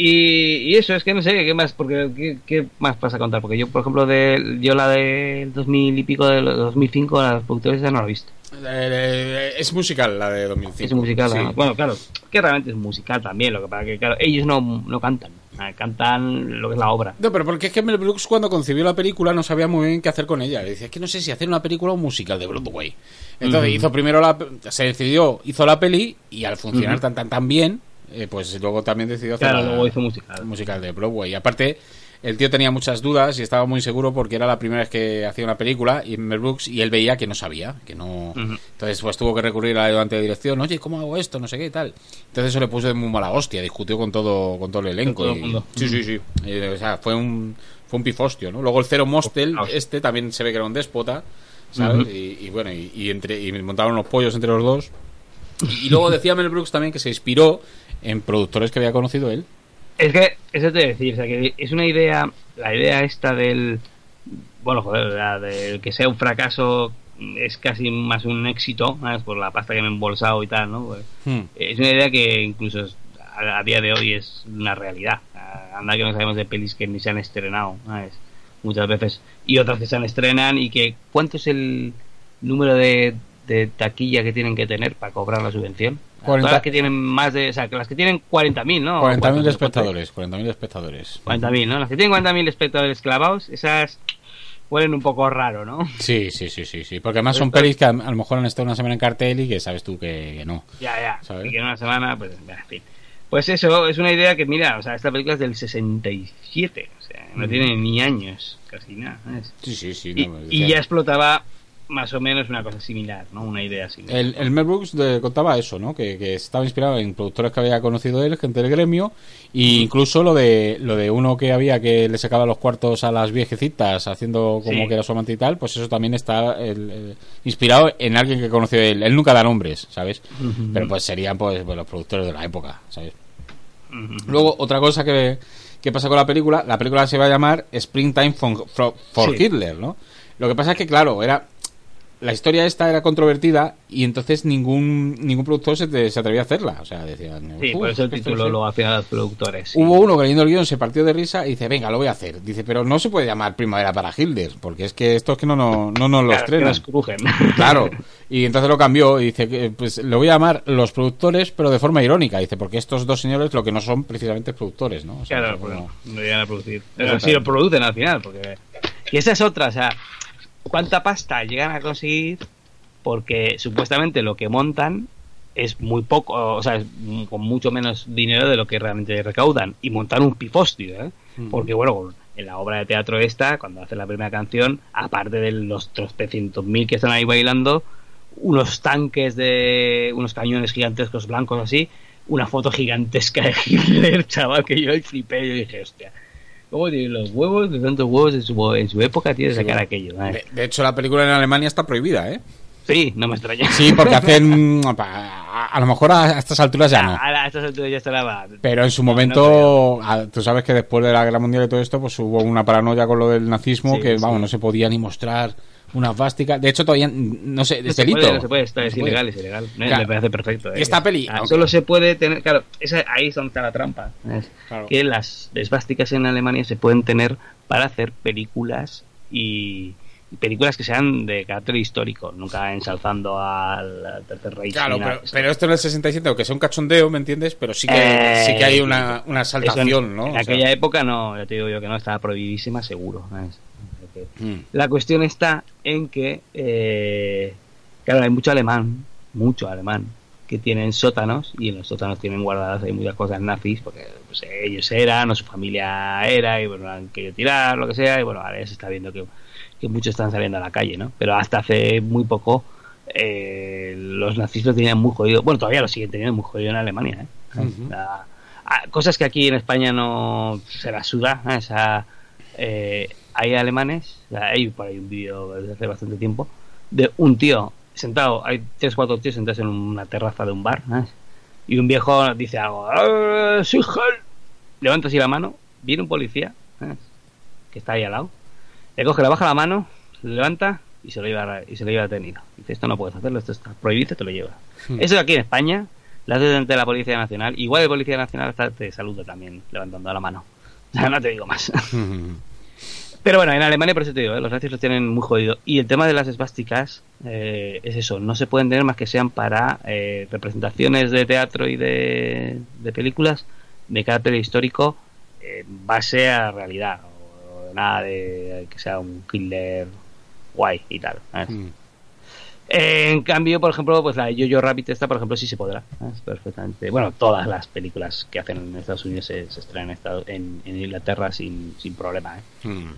Y, y eso, es que no sé qué más, porque ¿qué, qué más pasa a contar? Porque yo, por ejemplo, de, yo la del 2000 y pico, del 2005, la de los productores ya no la he visto. Eh, es musical la de 2005. Es musical, bueno, claro, que realmente es musical también, lo que pasa que, claro, ellos no, no cantan, ah, cantan lo que es la obra. No, pero porque es que Mel Brooks cuando concibió la película no sabía muy bien qué hacer con ella. Decía, es que no sé si hacer una película o un musical de Broadway. Entonces hizo primero la... Se decidió, hizo la peli y al funcionar tan tan tan bien, eh, pues luego también decidió hacer Claro, la- luego hizo musical. el musical de Broadway. Y aparte, el tío tenía muchas dudas y estaba muy seguro porque era la primera vez que hacía una película y Mel Brooks y él veía que no sabía, que no... Ujú. Entonces pues tuvo que recurrir al ayudante de dirección, oye, ¿cómo hago esto? No sé qué y tal. Entonces eso le puso de muy mala hostia, discutió con todo con todo el elenco. Todo el y- mundo. Sí, sí, sí. O sea, fue un, fue un pifostio, ¿no? Luego el Cero Mostel, hostia. este también se ve que era un déspota, ¿sabes? Ujú. y, y bueno, y, y entre, y montaron los pollos entre los dos. Y luego decía Mel Brooks también que se inspiró en productores que había conocido él. Es que, eso te voy a decir, o sea, que es una idea, la idea esta del, bueno, joder, la del que sea un fracaso es casi más un éxito, ¿sabes? Por la pasta que me he embolsado y tal, ¿no? Pues, Hmm. es una idea que incluso a, a día de hoy es una realidad. Anda que no sabemos de pelis que ni se han estrenado, ¿sabes? Muchas veces. Y otras que se han estrenan y que, ¿cuánto es el número de, de taquilla que tienen que tener para cobrar la subvención? 40. Todas las que tienen más de, o sea, que las que tienen 40.000, ¿no? 40.000 ¿Cuántos? espectadores, 40.000 espectadores. 40.000, ¿no? Las que tienen 40.000 espectadores clavados, esas huelen un poco raro, ¿no? Sí, sí, sí, sí, sí. Porque además son pelis que a, lo mejor han estado una semana en cartel y que sabes tú que, que no. Ya, ya. ¿Sabes? Y que en una semana, pues, en fin. Pues eso, es una idea que, mira, o sea, esta película es del 67, o sea, no Ujú. tiene ni años, casi nada. ¿sabes? Sí, sí, sí. Y, no, y ya explotaba más o menos una cosa similar, ¿no? Una idea similar. El, el Mel Brooks de- contaba eso, ¿no? Que, que estaba inspirado en productores que había conocido él, gente del gremio, e incluso lo de lo de uno que había que le sacaba los cuartos a las viejecitas haciendo como Sí. que era su amante y tal, pues eso también está el- el- inspirado en alguien que conoció él. Él nunca da nombres, ¿sabes? Pero pues serían pues, pues, los productores de la época, ¿sabes? Luego, otra cosa que, que pasa con la película, la película se va a llamar Springtime for, for- for Sí. Hitler, ¿no? Lo que pasa es que, claro, era la historia esta era controvertida y entonces ningún ningún productor se, te- se atrevía a hacerla. O sea, decían. Sí, "Uf, por eso el título sí". lo hacían los productores. sí. Hubo uno que leyendo el guion se partió de risa y dice, venga, lo voy a hacer. Dice, pero no se puede llamar Primavera para Hilder, porque es que esto es que no, no, no nos lo Claro, nos crujen. Claro. Y entonces lo cambió y dice, pues lo voy a llamar los productores, pero de forma irónica. Dice, porque estos dos señores lo que no son precisamente productores, ¿no? O sea, Claro, como- no iban a producir. Pero sí lo producen al final, porque... Y esa es otra, o sea, ¿cuánta pasta llegan a conseguir? Porque supuestamente lo que montan es muy poco, o sea, es con mucho menos dinero de lo que realmente recaudan. Y montar un pifostio, ¿eh? Porque, bueno, en la obra de teatro esta, cuando hace la primera canción, aparte de los tropecientos mil que están ahí bailando, unos tanques de unos cañones gigantescos blancos así, una foto gigantesca de Hitler, chaval, que yo flipé y dije, hostia, ¿cómo tiene los huevos? De tantos huevos en su, en su época tiene que sacar aquello. De, de hecho, la película en Alemania está prohibida, ¿eh? Sí, no me extraña. Sí, porque hacen... A, a lo mejor a estas alturas ya no. A estas alturas ya estará... Pero en su No, momento, tú sabes que después de la Guerra Mundial y todo esto, pues hubo una paranoia con lo del nazismo, Sí, que sí. vamos, no se podía ni mostrar una vástica. De hecho, todavía, no sé, No es se delito. puede, no se puede, esto No es puede. ilegal, es ilegal. Claro. Me parece perfecto. ¿eh? Esta peli, Ah, Solo se puede tener, claro, esa, ahí es donde está la trampa. Que las esvásticas en Alemania se pueden tener para hacer películas y, películas que sean de carácter histórico, nunca ensalzando al Tercer Reich. Claro, pero, pero esto en el 67, aunque sea un cachondeo, ¿me entiendes? Pero sí que, Eh, sí que hay una, una Eso en- saltación, ¿no? En O sea, aquella época no, ya te digo yo que no, estaba prohibidísima seguro. ¿sabes? Mm. La cuestión está en que, eh, claro, hay mucho alemán, mucho alemán, que tienen sótanos y en los sótanos tienen guardadas hay muchas cosas nazis porque pues, ellos eran o su familia era y bueno, han querido tirar, lo que sea, y bueno, ahora ya se está viendo que, que muchos están saliendo a la calle, ¿no? Pero hasta hace muy poco eh, los nazis lo tenían muy jodido, bueno, todavía lo siguen teniendo muy jodido en Alemania, ¿eh? La- ah, cosas que aquí en España no se la suda, ¿eh? o sea, eh, hay alemanes, hay por ahí un vídeo desde hace bastante tiempo, de un tío sentado, hay tres cuatro tíos sentados en una terraza de un bar, y un viejo dice algo, "Eh, soy Hel". levanta así la mano, viene un policía, que está ahí al lado, le coge, le baja la mano, le levanta y se lo lleva, y se lo lleva detenido. Dice, esto no puedes hacerlo, esto está prohibido, te lo lleva. Hmm. Eso aquí en España, lo haces ante la Policía Nacional, igual el Policía Nacional te saluda también, levantando la mano. O sea, no te digo más. Pero bueno, en Alemania, por eso te digo, ¿eh? los nazis los tienen muy jodido. Y el tema de las esvásticas eh, es eso, no se pueden tener más que sean para eh, representaciones de teatro y de, de películas de carácter histórico base a realidad. O nada de que sea un killer guay y tal. Mm. Eh, en cambio, por ejemplo, pues la de Jojo Rabbit esta, por ejemplo, sí se podrá. ¿sabes? Perfectamente. Bueno, todas las películas que hacen en Estados Unidos se, se estrenan en, Estado- en- en Inglaterra sin, sin problema. ¿eh? Mm.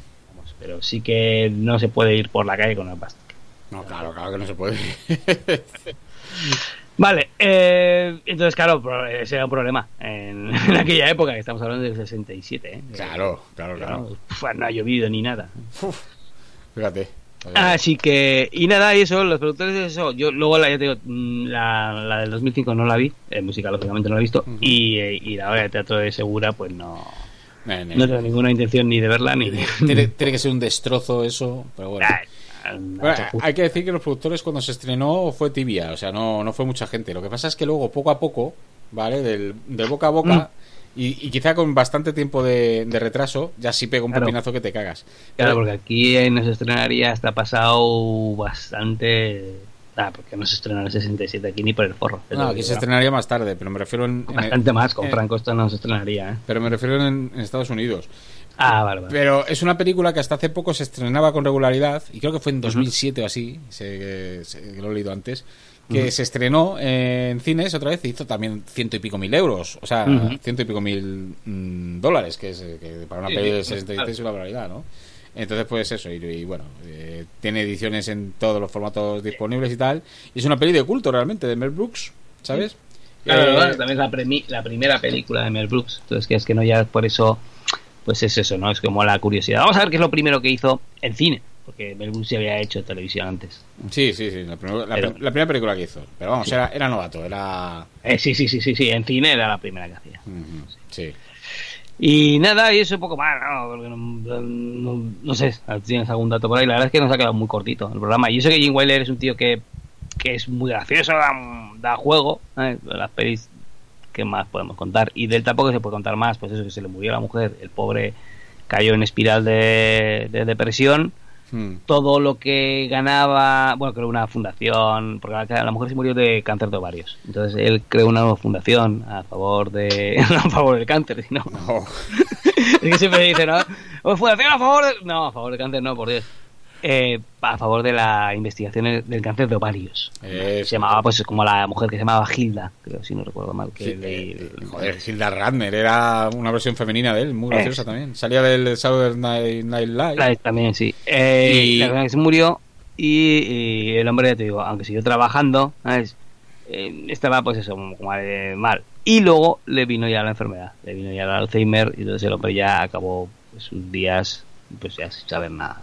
Pero sí que no se puede ir por la calle con una pasta. No, claro, claro que no se puede. Vale, eh, entonces, claro, ese era un problema en, en aquella época, que estamos hablando del 67. ¿eh? claro, claro, claro. Uf, no ha llovido ni nada. Uf, fíjate. Así que, y nada, y eso, los productores de eso, yo luego la, ya te digo, mm, la, la del 2005 no la vi, en música lógicamente no la he visto, Ujú. y, eh, y la obra de teatro de Segura, pues no, No tengo ninguna intención ni de verla ni de... tiene, tiene que ser un destrozo eso, pero bueno. Ay, no, Bueno, no, hay que decir que los productores cuando se estrenó fue tibia, o sea, no, no fue mucha gente. Lo que pasa es que luego, poco a poco, ¿vale? Del, del boca a boca, Mm. y, y quizá con bastante tiempo de, de retraso, ya sí pega un Claro. pepinazo que te cagas. Claro, Pero- porque aquí no se estrenaría hasta pasado bastante... Ah, porque no se estrenó en el 67 aquí ni por el forro. No, aquí se estrenaría más tarde, pero me refiero en... en- Bastante más, con eh, Franco esto no se estrenaría, ¿eh? Pero me refiero en, en Estados Unidos. Ah, vale, vale. Pero es una película que hasta hace poco se estrenaba con regularidad, y creo que fue en 2007 o así, sé, sé que lo he leído antes, que se estrenó en cines otra vez y hizo también ciento y pico mil euros, o sea, ciento y pico mil mm, dólares, que, es, eh, que para una Sí, peli de sí, 67 claro. es una barbaridad, ¿no? Entonces, pues eso, y, y bueno, eh, tiene ediciones en todos los formatos disponibles y tal, y es una peli de culto realmente, de Mel Brooks, ¿sabes? Claro, Eh, claro, también es la, premi- la primera película de Mel Brooks. Entonces, que es que no ya por eso, pues es eso, ¿no? Es como la curiosidad. Vamos a ver qué es lo primero que hizo en cine. Porque Mel Brooks ya había hecho televisión antes. Sí, sí, sí, la, primer- la Pero- prim- la primera película que hizo, pero vamos, era, era novato, era... Eh, sí, sí, sí, sí, sí. En cine era la primera que hacía. Sí. Y nada, y eso un poco más, ¿no? No, no- sé, tienes algún dato por ahí. La verdad es que nos ha quedado muy cortito el programa. Y eso que Jim Wyler es un tío que, que es muy gracioso, da, da juego. ¿eh? Las pelis, ¿qué más podemos contar? Y de él tampoco se puede contar más, pues eso que se le murió la mujer, el pobre cayó en espiral de depresión. Hmm. Todo lo que ganaba, bueno, creó una fundación, porque la, mujer se murió de cáncer de ovarios. Entonces él creó una nueva fundación a favor de, no a favor del cáncer, sino No. es que siempre dice, ¿no? "Oh, Fundación a favor de... No, a favor del cáncer no, por Dios. Eh, a favor de la investigación del cáncer de ovarios. Se llamaba, pues, como la mujer que se llamaba Hilda, creo, si no recuerdo mal. Que Sí, leí eh, joder, Hilda Radner era una versión femenina de él, muy graciosa Es. también. Salía del Saturday Night, Night Live. La- También, sí. Eh, Y- La verdad que se murió y, y el hombre, ya te digo, aunque siguió trabajando, ¿sabes? Eh, estaba, pues eso, mal. Y luego le vino ya la enfermedad, le vino ya el Alzheimer y entonces el hombre ya acabó pues, sus días, pues ya sin saber nada,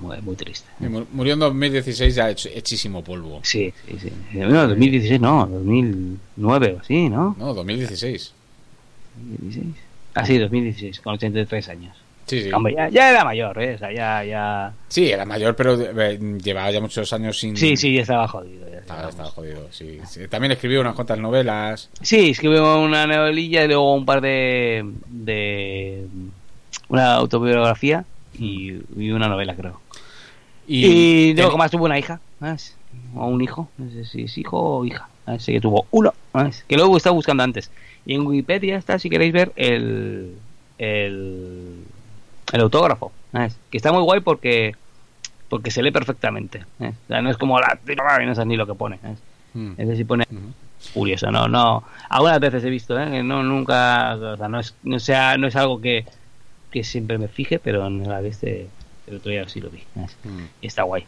muy, muy triste. Murió en 2016 ya hechísimo polvo. Sí, sí, sí. No, 2016 no, 2009 o así, ¿no? No, 2016. 2016. Ah, sí, 2016, con 83 años. Sí, sí. Hombre, ya, ya era mayor, ¿eh? O sea, ya, ya... Sí, era mayor, pero eh, llevaba ya muchos años sin. Sí, sí, ya estaba jodido. ya Estaba, estaba- estaba jodido, sí. Sí, También escribió unas cuantas novelas. Sí, escribió una novelilla y luego un par de. de una autobiografía y, y una novela, creo. Y, Y, luego, más tuvo una hija, ¿sabes? O un hijo, no sé si es hijo o hija. ¿sabes? Sí que tuvo uno, ¿sabes? que luego estaba buscando antes. Y en Wikipedia está, si queréis ver, el. el, el autógrafo, ¿sabes? que está muy guay porque. porque se lee perfectamente. ¿sabes? O sea, no es como la. y no sabes ni lo que pone. ¿sabes? Mm. Es decir, pone Ujú. curioso, no, no, algunas veces he visto, ¿eh? que no, nunca, o sea, no es, no sea, no es algo que, que siempre me fije, pero en la de este, el otro día sí lo vi, ¿sabes? Mm. y está guay.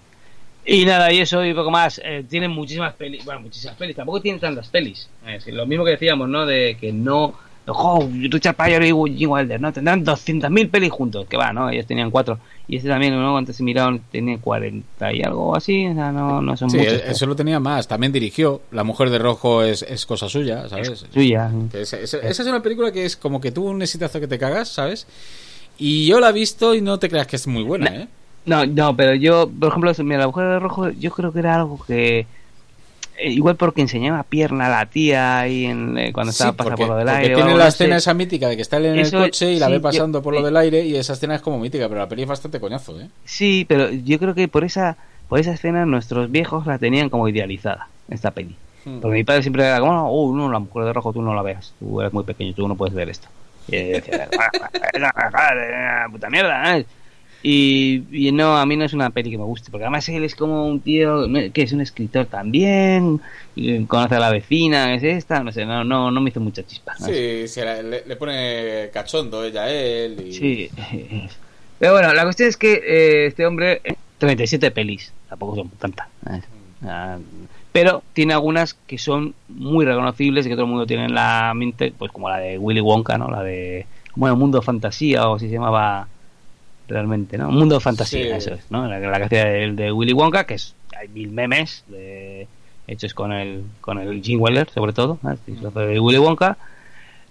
Y nada, y eso y poco más, eh, tienen muchísimas pelis, bueno, muchísimas pelis, tampoco tienen tantas pelis, es lo mismo que decíamos, ¿no? De que no, ojo, Richard Pryor y Jim Wilder, ¿no? Tendrán 200.000 pelis juntos, que va, ¿no? Ellos tenían cuatro, y este también, ¿no? Antes se miraron, tenía 40 y algo así, o sea, no, no son Sí, muchos. eso lo tenía más. También dirigió. La mujer de rojo es, es cosa suya, ¿sabes? Suya. Que esa, esa- esa es una película que es como que tuvo un exitazo que te cagas, ¿sabes? Y yo la he visto y no te creas que es muy buena, ¿eh? No, no, pero yo, por ejemplo, mira, la mujer de rojo, yo creo que era algo que. eh, igual porque enseñaba pierna a la tía ahí en, eh, cuando estaba Sí, pasando porque, por lo del porque aire. o tiene la escena esa mítica de que está él en Eso el coche y la ve yo- pasando por lo sí. del aire y esa escena es como mítica, pero la peli es bastante coñazo, ¿eh? Sí, pero yo creo que por esa por esa escena nuestros viejos la tenían como idealizada, esta peli. Hmm. Porque mi padre siempre era como, no, uh, no, la mujer de rojo tú no la veas, tú eres muy pequeño, tú no puedes ver esto. Y decía, "Ah, puta mierda, ¿eh?". Y, y no, a mí no es una peli que me guste, porque además él es como un tío que es un escritor también, conoce a la vecina, es esta, no sé, no, no, no me hizo mucha chispa. ¿no? Sí, sí, le, le pone cachondo ella a él. Y... Sí. Pero bueno, la cuestión es que eh, este hombre, eh, 37 pelis, tampoco son tantas. Ah, Pero tiene algunas que son muy reconocibles y que todo el mundo tiene en la mente, pues como la de Willy Wonka, ¿no? La de, bueno, Mundo Fantasía o así se llamaba realmente, ¿no? Mundo Fantasía, Sí. eso es, ¿no? La, la que de Willy Wonka, que es, hay mil memes de, hechos con el, con el Gene Wilder, sobre todo, ¿no? El de Willy Wonka.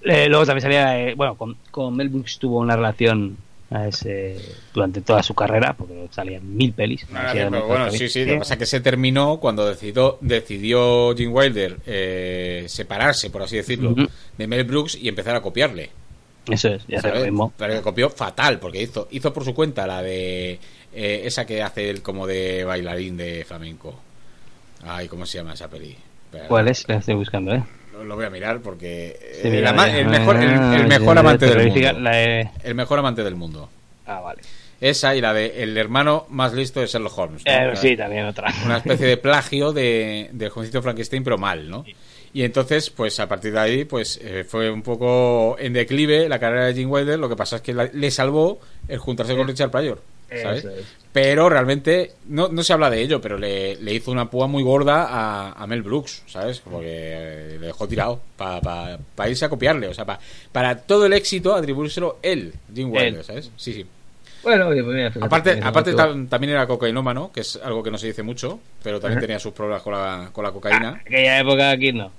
Eh, luego también salía, eh, bueno, con, con Mel Brooks tuvo una relación ¿sabes? Eh, durante toda su carrera, porque salían mil pelis. Bueno, sí, sí. Lo que pasa es que se terminó cuando decidió, decidió Jim Wilder eh, separarse, por así decirlo, de Mel Brooks y empezar a copiarle. Eso es, ya lo mismo. Pero que copió fatal, porque hizo, hizo por su cuenta la de eh, esa que hace él como de bailarín de flamenco. Ay, ¿cómo se llama esa peli? Espera, ¿Cuál es? La estoy buscando, ¿eh? Lo, voy a mirar porque eh, Sí, el, mira, mejor, el, el mejor ya, amante te del mundo. El mejor amante del mundo. Ah, vale. Esa y la de el hermano más listo de Sherlock Holmes. ¿no? Eh, sí, también otra. una especie de plagio de, del jovencito Frankenstein, pero mal, ¿no? Y entonces, pues a partir de ahí, pues eh, fue un poco en declive la carrera de Jim Wilder. Lo que pasa es que la- le salvó el juntarse con Richard Pryor, ¿sabes? Es. Pero realmente, no, no se habla de ello, pero le, le hizo una púa muy gorda a, a Mel Brooks, ¿sabes? Porque eh, le dejó tirado para irse a copiarle, o sea, pa- para todo el éxito atribuírselo él, Jim Wilder. ¿sabes? Sí, sí. Bueno, oye, pues mira, Aparte, aparte tam- también era cocainómano, que es algo que no se dice mucho, pero también tenía sus problemas con la, con la cocaína. Ah, aquella época aquí no.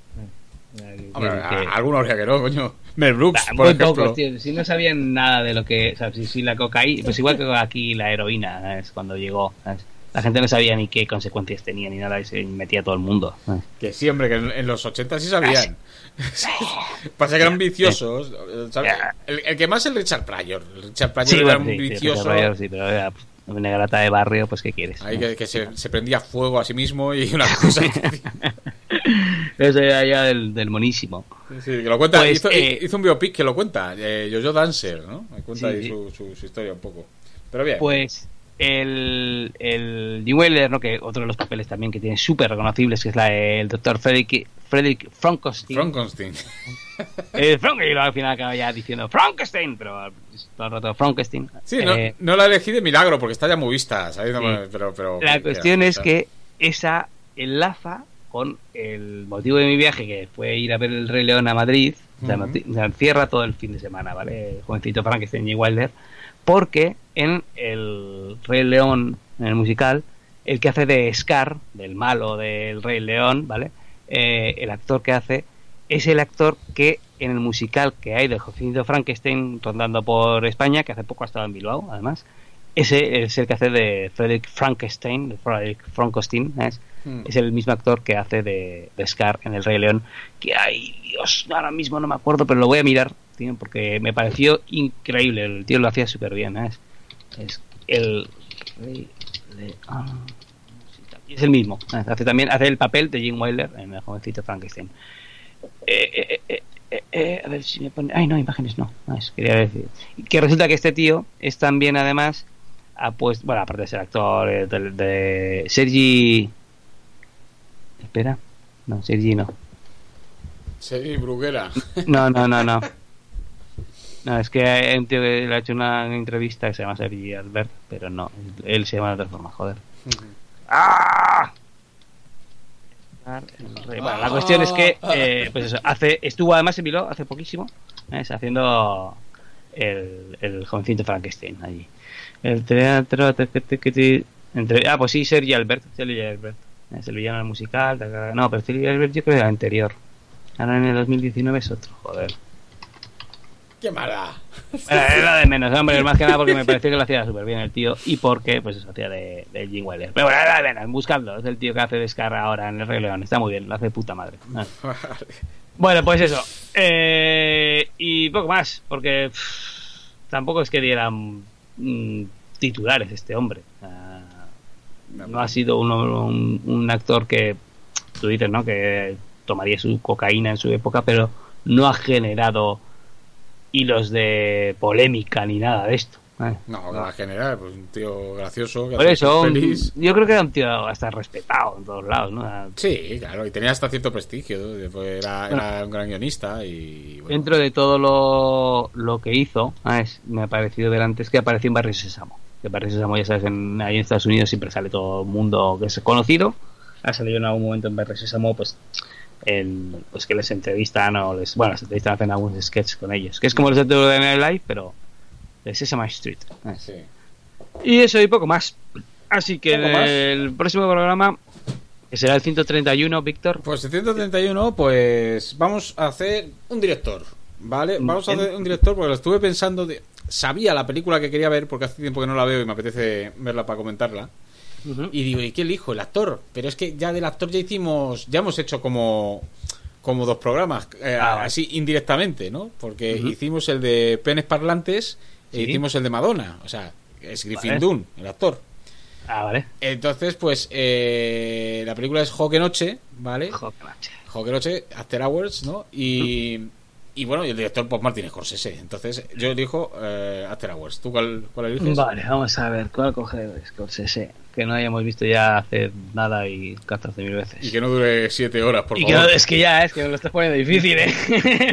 Hombre, Que- alguno habría que no, coño. Mel Brooks, Ah, por ejemplo. pocos, tío. Si no sabían nada de lo que. O sea, si, si la cocaína. Pues igual que aquí la heroína, ¿sabes? Cuando llegó. ¿sabes? La gente no sabía ni qué consecuencias tenía ni nada y se metía todo el mundo. ¿sabes? Que sí, hombre, que en, en los 80 sí sabían. Pasa que eran viciosos. El, el que más es el Richard Pryor. El Richard Pryor Sí, era bueno, un sí, vicioso. Roger, sí, pero era pues, una grata de barrio, pues ¿qué quieres? ahí que, que se, se prendía fuego a sí mismo y una cosa. era ya del, del monísimo. sí, que lo cuenta. Pues, hizo, eh, hizo un biopic que lo cuenta. Eh, Jojo Dancer, ¿no? Me cuenta Sí, ahí su, su- su historia un poco. Pero bien. Pues el, el Jim Wheeler, ¿no? que otro de los papeles también que tiene súper reconocibles, que es la del doctor Frederick, Frederick Frankenstein. Frankenstein. Eh, Frank- y luego al final acaba ya diciendo Frankenstein, pero todo el rato Frankenstein. Sí, no, Eh, no la elegí de milagro porque está ya muy vista. ¿sabes? Sí. pero, pero, la cuestión es que esa enlaza con el motivo de mi viaje, que fue ir a ver el Rey León a Madrid. O sea, Ujú. no ti- o sea, cierra todo el fin de semana, ¿vale? El jovencito Frankenstein y Wilder. Porque en el Rey León, en el musical, el que hace de Scar, del malo del Rey León, ¿vale? Eh, el actor que hace es el actor que en el musical que hay del jovencito Frankenstein rondando por España, que hace poco ha estado en Bilbao, además, ese es el que hace de Frederick Frankenstein, de Frederick Frankenstein, ¿sabes? Mm. es el mismo actor que hace de, de Scar en El Rey León, que ay Dios, ahora mismo no me acuerdo, pero lo voy a mirar, tío, porque me pareció increíble, el tío lo hacía súper bien, ¿sabes? Es el Rey León. Es el mismo, ¿sabes? hace también hace el papel de Jim Wilder en el jovencito Frankenstein. Eh, eh, eh, eh, eh, a ver si me pone. Ay, no, imágenes no. es, quería decir. Que resulta que este tío es también, además, ha puesto. Bueno, aparte de ser actor eh, de, de Sergi. Espera. No, Sergi no. Sí, Bruguera. No, no, no, no. No, es que hay un tío que le ha hecho una entrevista que se llama Sergi Albert, pero no. Él se llama de otra forma, joder. ¡Ah! Bueno, la cuestión es que eh, pues eso, hace, estuvo además en Bilbao hace poquísimo, ¿ves? haciendo el, el jovencito Frankenstein allí. El teatro, te- te- te- te- te- entre, ah, pues sí, Sergi Albert, Sergi Albert, es el villano del musical, no, pero Albert yo creo que era el anterior. Ahora en el 2019 es otro, joder. ¡Qué mala! Bueno, era de menos, hombre, más que nada porque me pareció que lo hacía súper bien el tío y porque, pues eso, hacía de, de Jim Wilder. Pero bueno, era de menos, buscadlo, es el tío que hace de Scar ahora en el Rey León, está muy bien, lo hace de puta madre. Bueno, pues eso. Eh, y poco más, porque pff, tampoco es que dieran mm, titulares este hombre. No ha sido uno- un, un actor que, tú dices, ¿no? Que tomaría su cocaína en su época, pero no ha generado hilos de polémica ni nada de esto. ¿eh? No, que va a generar, pues un tío gracioso. Que Por eso, un- feliz. yo creo que era un tío hasta respetado en todos lados, ¿no? Sí, claro, y tenía hasta cierto prestigio. ¿no? Pues Era, era un gran guionista y. bueno, Dentro de todo lo, lo que hizo, me ha parecido ver antes que apareció en Barrio Sésamo. Que Barrio Sésamo, ya sabes, en, ahí en Estados Unidos siempre sale todo el mundo que es conocido. Ha salido en algún momento en Barrio Sésamo, pues, en, pues que les entrevistan o les. Bueno, les entrevistan, hacen algunos sketches con ellos. Que es como los de Night Live, pero de Sesame Street. ah. sí. Y eso y poco más. Así que en el próximo programa, que será el 131, Víctor. Pues el 131, pues vamos a hacer un director, ¿vale? Vamos a hacer un director porque lo estuve pensando. De... Sabía la película que quería ver porque hace tiempo que no la veo y me apetece verla para comentarla. Y digo, ¿y qué elijo? El actor. Pero es que ya del actor ya hicimos, ya hemos hecho como como dos programas, eh, Ah, así indirectamente, ¿no? Porque hicimos el de Penes Parlantes e hicimos el de Madonna. O sea, es Griffin Vale. Dunn, el actor. Ah, vale. Entonces, pues, eh, la película es Joque Noche, ¿vale? Joder, macho. Joque Noche, After Hours, ¿no? Y, y bueno, y el director, pues Martin Scorsese. Entonces, yo elijo eh, After Hours. ¿Tú cuál, cuál eliges? Vale, vamos a ver, ¿cuál coger Scorsese? Que no hayamos visto ya hace nada y 14.000 veces. Y que no dure siete horas, por Y que favor. no- es que ya, es que me lo estás poniendo difícil, ¿eh?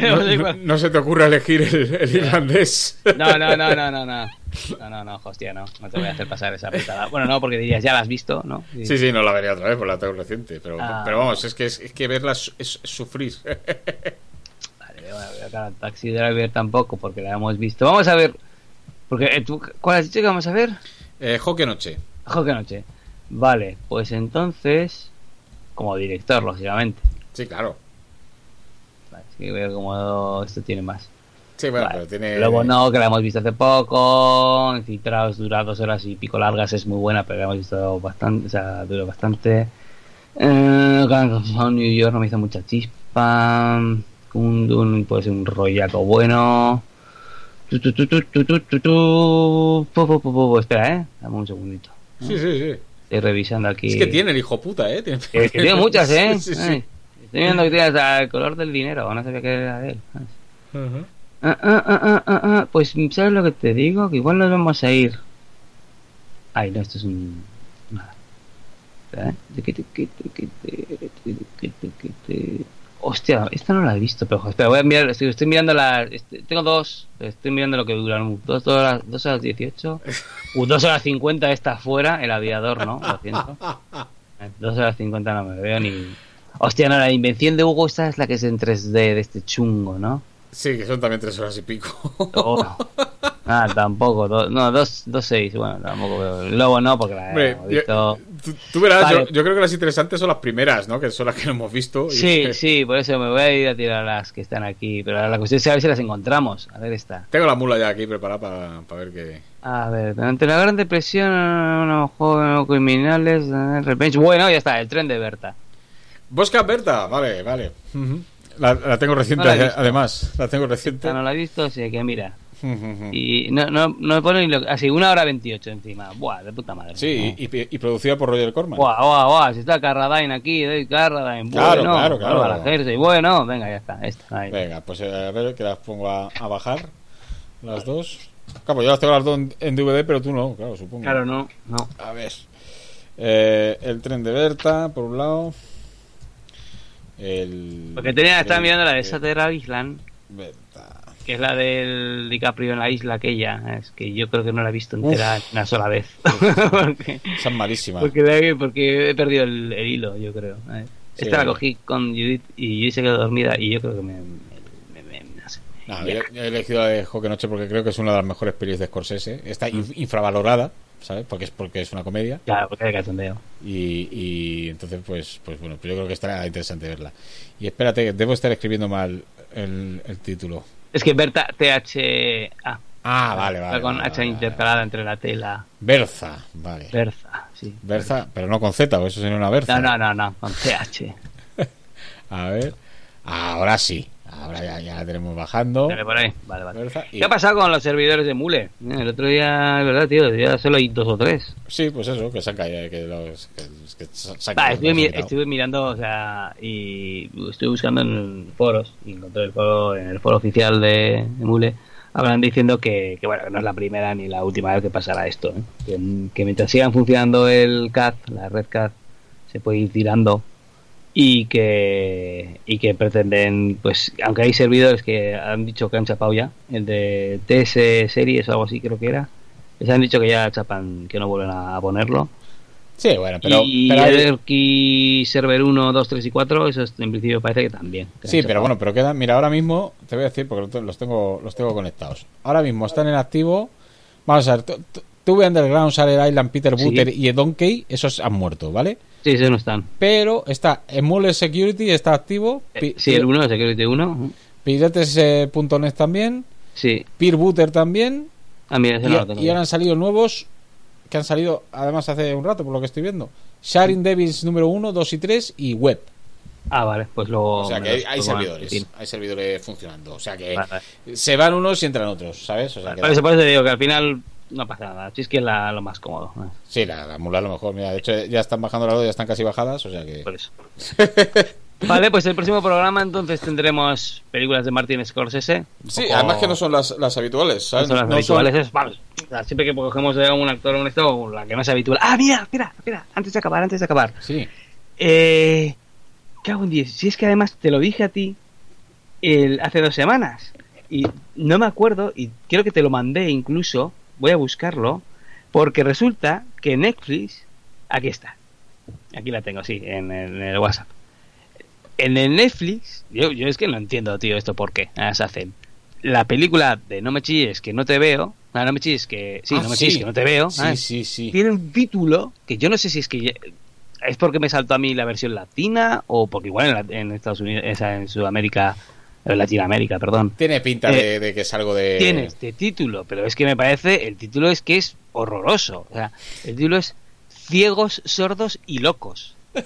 No, no, no- se te ocurra elegir el, el irlandés. no, no, no, no, no, no. No, no, no, hostia, no. No te voy a hacer pasar esa putada. Bueno, no, porque dirías, ya la has visto, ¿no? Y- Sí, sí, no la veré otra vez, porque la tengo reciente. Pero, Ah. pero vamos, es que, es, es que verla es, es sufrir. Vale, voy a Taxi Driver tampoco, porque la hemos visto. Vamos a ver. Porque, eh, ¿tú, ¿Cuál has dicho que vamos a ver? eh, Joque Noche. Ojo que noche. Vale, pues entonces, como director, lógicamente. Sí, claro. que ver cómo esto tiene más. Sí, bueno, Vale. pero tiene. Luego no, que la hemos visto hace poco. Infiltrados dura dos horas y pico largas, es muy buena, pero la hemos visto bastante, o sea, dura bastante. Eh, New York no me hizo mucha chispa. Kundun puede ser un rollaco bueno. Tu, tu, tu, tu, tu, tu, tu, tu. Po, po, po. Espera, eh. Dame un segundito. Sí, sí, sí. Estoy revisando aquí. Es que tiene el hijo puta, ¿eh? Tiene, Que, que tiene muchas, ¿eh? Sí, sí, sí. Estoy viendo que tiene hasta el color del dinero. No sabía que era de él. Ujú. Ah, ah, ah, ah, ah, ah. Pues, ¿sabes lo que te digo? Que igual nos vamos a ir. Ay, no, esto es un. Nada. ¿eh? Hostia, esta no la he visto, pero espera, voy a mirar. Estoy, estoy mirando la. este- tengo dos. Estoy mirando lo que duran. Dos horas, dos horas 18. Uh, dos horas 50 está afuera. El aviador, ¿no? Lo siento. Dos horas 50 no me veo ni. Hostia, no, la invención de Hugo, esta es la que es en 3D de este chungo, ¿no? Sí, que son también tres horas y pico. Oh. Ah, tampoco. do- no, dos, dos seis. Bueno, tampoco. El lobo no, porque la Hombre, hemos visto. Tú, tú verás, Vale. yo, yo creo que las interesantes son las primeras, ¿no? Que son las que no hemos visto. y- Sí, sí, por eso me voy a ir a tirar las que están aquí. Pero la cuestión es a ver si las encontramos. A ver esta. Tengo la mula ya aquí preparada para, para ver qué. A ver, durante la Gran Depresión, unos jóvenes criminales. eh, Revenge. Bueno, ya está, el tren de Berta. Bosca Berta, vale, vale. Ujú. La, la tengo reciente, No la además. La tengo reciente. No la he visto, así que mira. Ujú. Y no, no, no me pone ni lo Así, una hora veintiocho encima. Buah, de puta madre. Sí, y, y- y producida por Roger Corman. Buah, buah, buah, si está Carradine aquí, David Carradine, Claro, bueno, claro, claro. Bárbara Jersey, bueno, venga, ya está, esta, ahí. Venga, pues eh, a ver que las pongo a, a bajar. Las dos. Claro, yo las tengo las dos en, en DVD, pero tú no, claro, supongo. Claro, no, no. A ver. Eh, el tren de Berta, por un lado. El. Porque tenía, el- mirando la de Shutter Island, Berta. que es la del DiCaprio en la isla aquella, es que yo creo que no la he visto entera una sola vez. porque, Esa es malísima. porque, porque he perdido el, el hilo, yo creo. ¿eh? Sí. Esta la cogí con Judith y Judith se quedó dormida y yo creo que me... me, me- me- no yo, he elegido la de Joque Noche porque creo que es una de las mejores pelis de Scorsese. Está Mm. inf- infravalorada, ¿sabes? Porque es porque es una comedia. Claro, porque hay cachondeo. Y, y entonces, pues, pues bueno, pues yo creo que estará interesante verla. Y espérate, debo estar escribiendo mal el, el título. Es que Berta THA. Ah, vale, Está vale. con vale, H vale, intercalada entre la T y la Berza, vale. Berza, sí. Berza, pero no con Z, o eso sería una Berza. No, no, no, no, con TH. A ver. Ahora sí. Ahora ya, ya la tenemos bajando. Dale por ahí. Vale, vale. Y- ¿Qué ha pasado con los servidores de Mule? Eh, El otro día, verdad, tío, ya solo hay dos o tres. Sí, pues eso, que se han caído. Que los, que, que se han estuve, mi- estuve mirando, o sea, y estuve buscando en foros, y encontré el foro, en el foro oficial de, de Mule, hablan diciendo que, que, bueno, que no es la primera ni la última vez que pasará esto, ¿eh? que, que mientras sigan funcionando el CAD, la red CAD, se puede ir tirando y que y que pretenden pues aunque hay servidores que han dicho que han chapado ya el de TS series o algo así creo que era les han dicho que ya chapan que no vuelven a ponerlo Sí, bueno, pero. y pero el Server 1, 2, 3 y 4, eso es- en principio parece que también. que Sí, pero bueno, pero queda. Mira, ahora mismo te voy a decir porque los tengo, los tengo conectados. Ahora mismo están en activo. Vamos a ver, tu- tu- TV Underground, Sarah Island, Peter Sí. Butter y Donkey, esos han muerto, ¿vale? Sí, no están. Pero está Emule Security, está activo. Eh, sí, el 1, el Security 1. Pirates.net también. Sí. Peer Butter también. Ah, mira, ese Y, no lo tengo. y ahora han salido nuevos que han salido además hace un rato, por lo que estoy viendo. Sharing Devils número 1, 2 y 3 y web. Ah, vale, pues luego. O sea que hay, los hay servidores, hay servidores funcionando. O sea que vale. se van unos y entran otros, ¿sabes? O sea que Por eso, por eso te digo que al final no pasa nada. Si es que es la- lo más cómodo. Sí, la, la mula a lo mejor. Mira, de hecho ya están bajando las dos, ya están casi bajadas, o sea que... Por eso. vale, pues el próximo programa entonces tendremos películas de Martin Scorsese. Sí, poco- además que no son las, las habituales, no ¿sabes? son las No habituales. es- vamos, o sea, siempre que cogemos de un actor o un esto, la que no es habitual. Ah, mira, espera, espera, antes de acabar, antes de acabar. Sí. Eh, cago en 10. Si es que además te lo dije a ti el, hace dos semanas. Y no me acuerdo, y creo que te lo mandé incluso. Voy a buscarlo. Porque resulta que Netflix. Aquí está. Aquí la tengo, sí, en el, en el WhatsApp. En el Netflix. Yo, yo es que no entiendo, tío, esto por qué. Ah, se hacen. La película de No me chilles que no te veo. Ah, no me chilles que. Sí, Ah, no me sí. chilles que no te veo. Sí, ah, sí, sí. tiene un título que yo no sé si es que ya- es porque me saltó a mí la versión latina o porque igual en, la- en Estados Unidos, en Sudamérica Latinoamérica, perdón. Tiene pinta de, de, que es algo de. Tiene este título, pero es que me parece, el título es que es horroroso. O sea, el título es Ciegos, Sordos y Locos.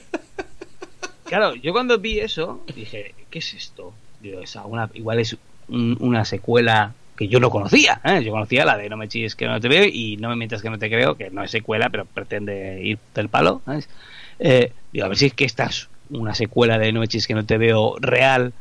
Claro, yo cuando vi eso dije, ¿qué es esto? Digo, es una, igual es un, una secuela que yo no conocía. ¿eh? Yo conocía la de No me chilles que no te veo y No me mientas que no te creo, que no es secuela, pero pretende ir del palo. ¿sabes? Eh, digo, a ver si es que esta es una secuela de No me chilles que no te veo real,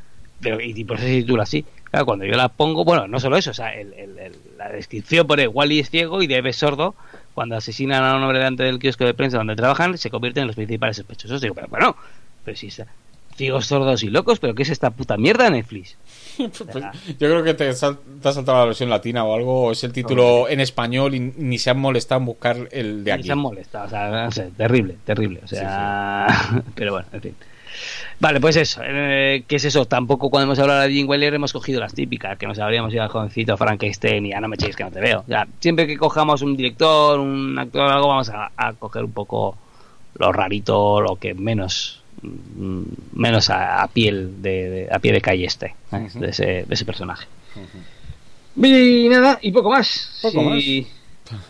pero y, por eso se titula así. Claro, cuando yo la pongo, bueno, no solo eso, o sea, el, el, el, la descripción pone Wally es ciego y Debe es sordo. Cuando asesinan a un hombre delante del kiosco de prensa donde trabajan, se convierten en los principales sospechosos. Digo, pero bueno, pero si está ciegos, sordos y locos, pero ¿qué es esta puta mierda de Netflix? Pues, yo creo que te, sal, te, has saltado la versión latina o algo, o es el título en español y ni se han molestado en buscar el de aquí. Ni se han molestado, o sea, no sé, terrible, terrible, o sea, sí, sí. pero bueno, en fin. Vale, pues eso, eh, ¿qué es eso? Tampoco cuando hemos hablado de Jim Weller hemos cogido las típicas, que nos habríamos ido al jovencito Frankenstein y a no me echéis que no te veo. O sea, siempre que cojamos un director, un actor o algo, vamos a, a coger un poco lo rarito, lo que menos menos a, a piel de, de, a pie de calle este ¿eh? uh -huh. de, ese, de ese personaje uh -huh. y nada y poco más poco si,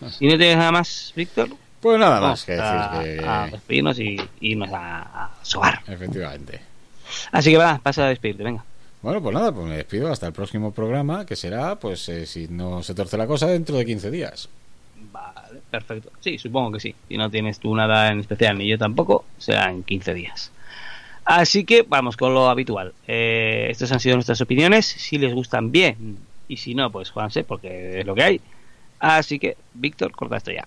más si no tienes nada más Víctor pues nada más que a, decir que a despedirnos y, y irnos a, a sobar efectivamente así que va pasa a despedirte venga bueno, pues nada, pues me despido hasta el próximo programa, que será, pues eh, si no se torce la cosa, dentro de 15 días. Vale, perfecto. Sí, supongo que sí. Si no tienes tú nada en especial, ni yo tampoco, será en 15 días. Así que vamos con lo habitual. Eh, estas han sido nuestras opiniones. Si les gustan bien y si no, pues juanse porque es lo que hay. Así que, Víctor, corta esto ya.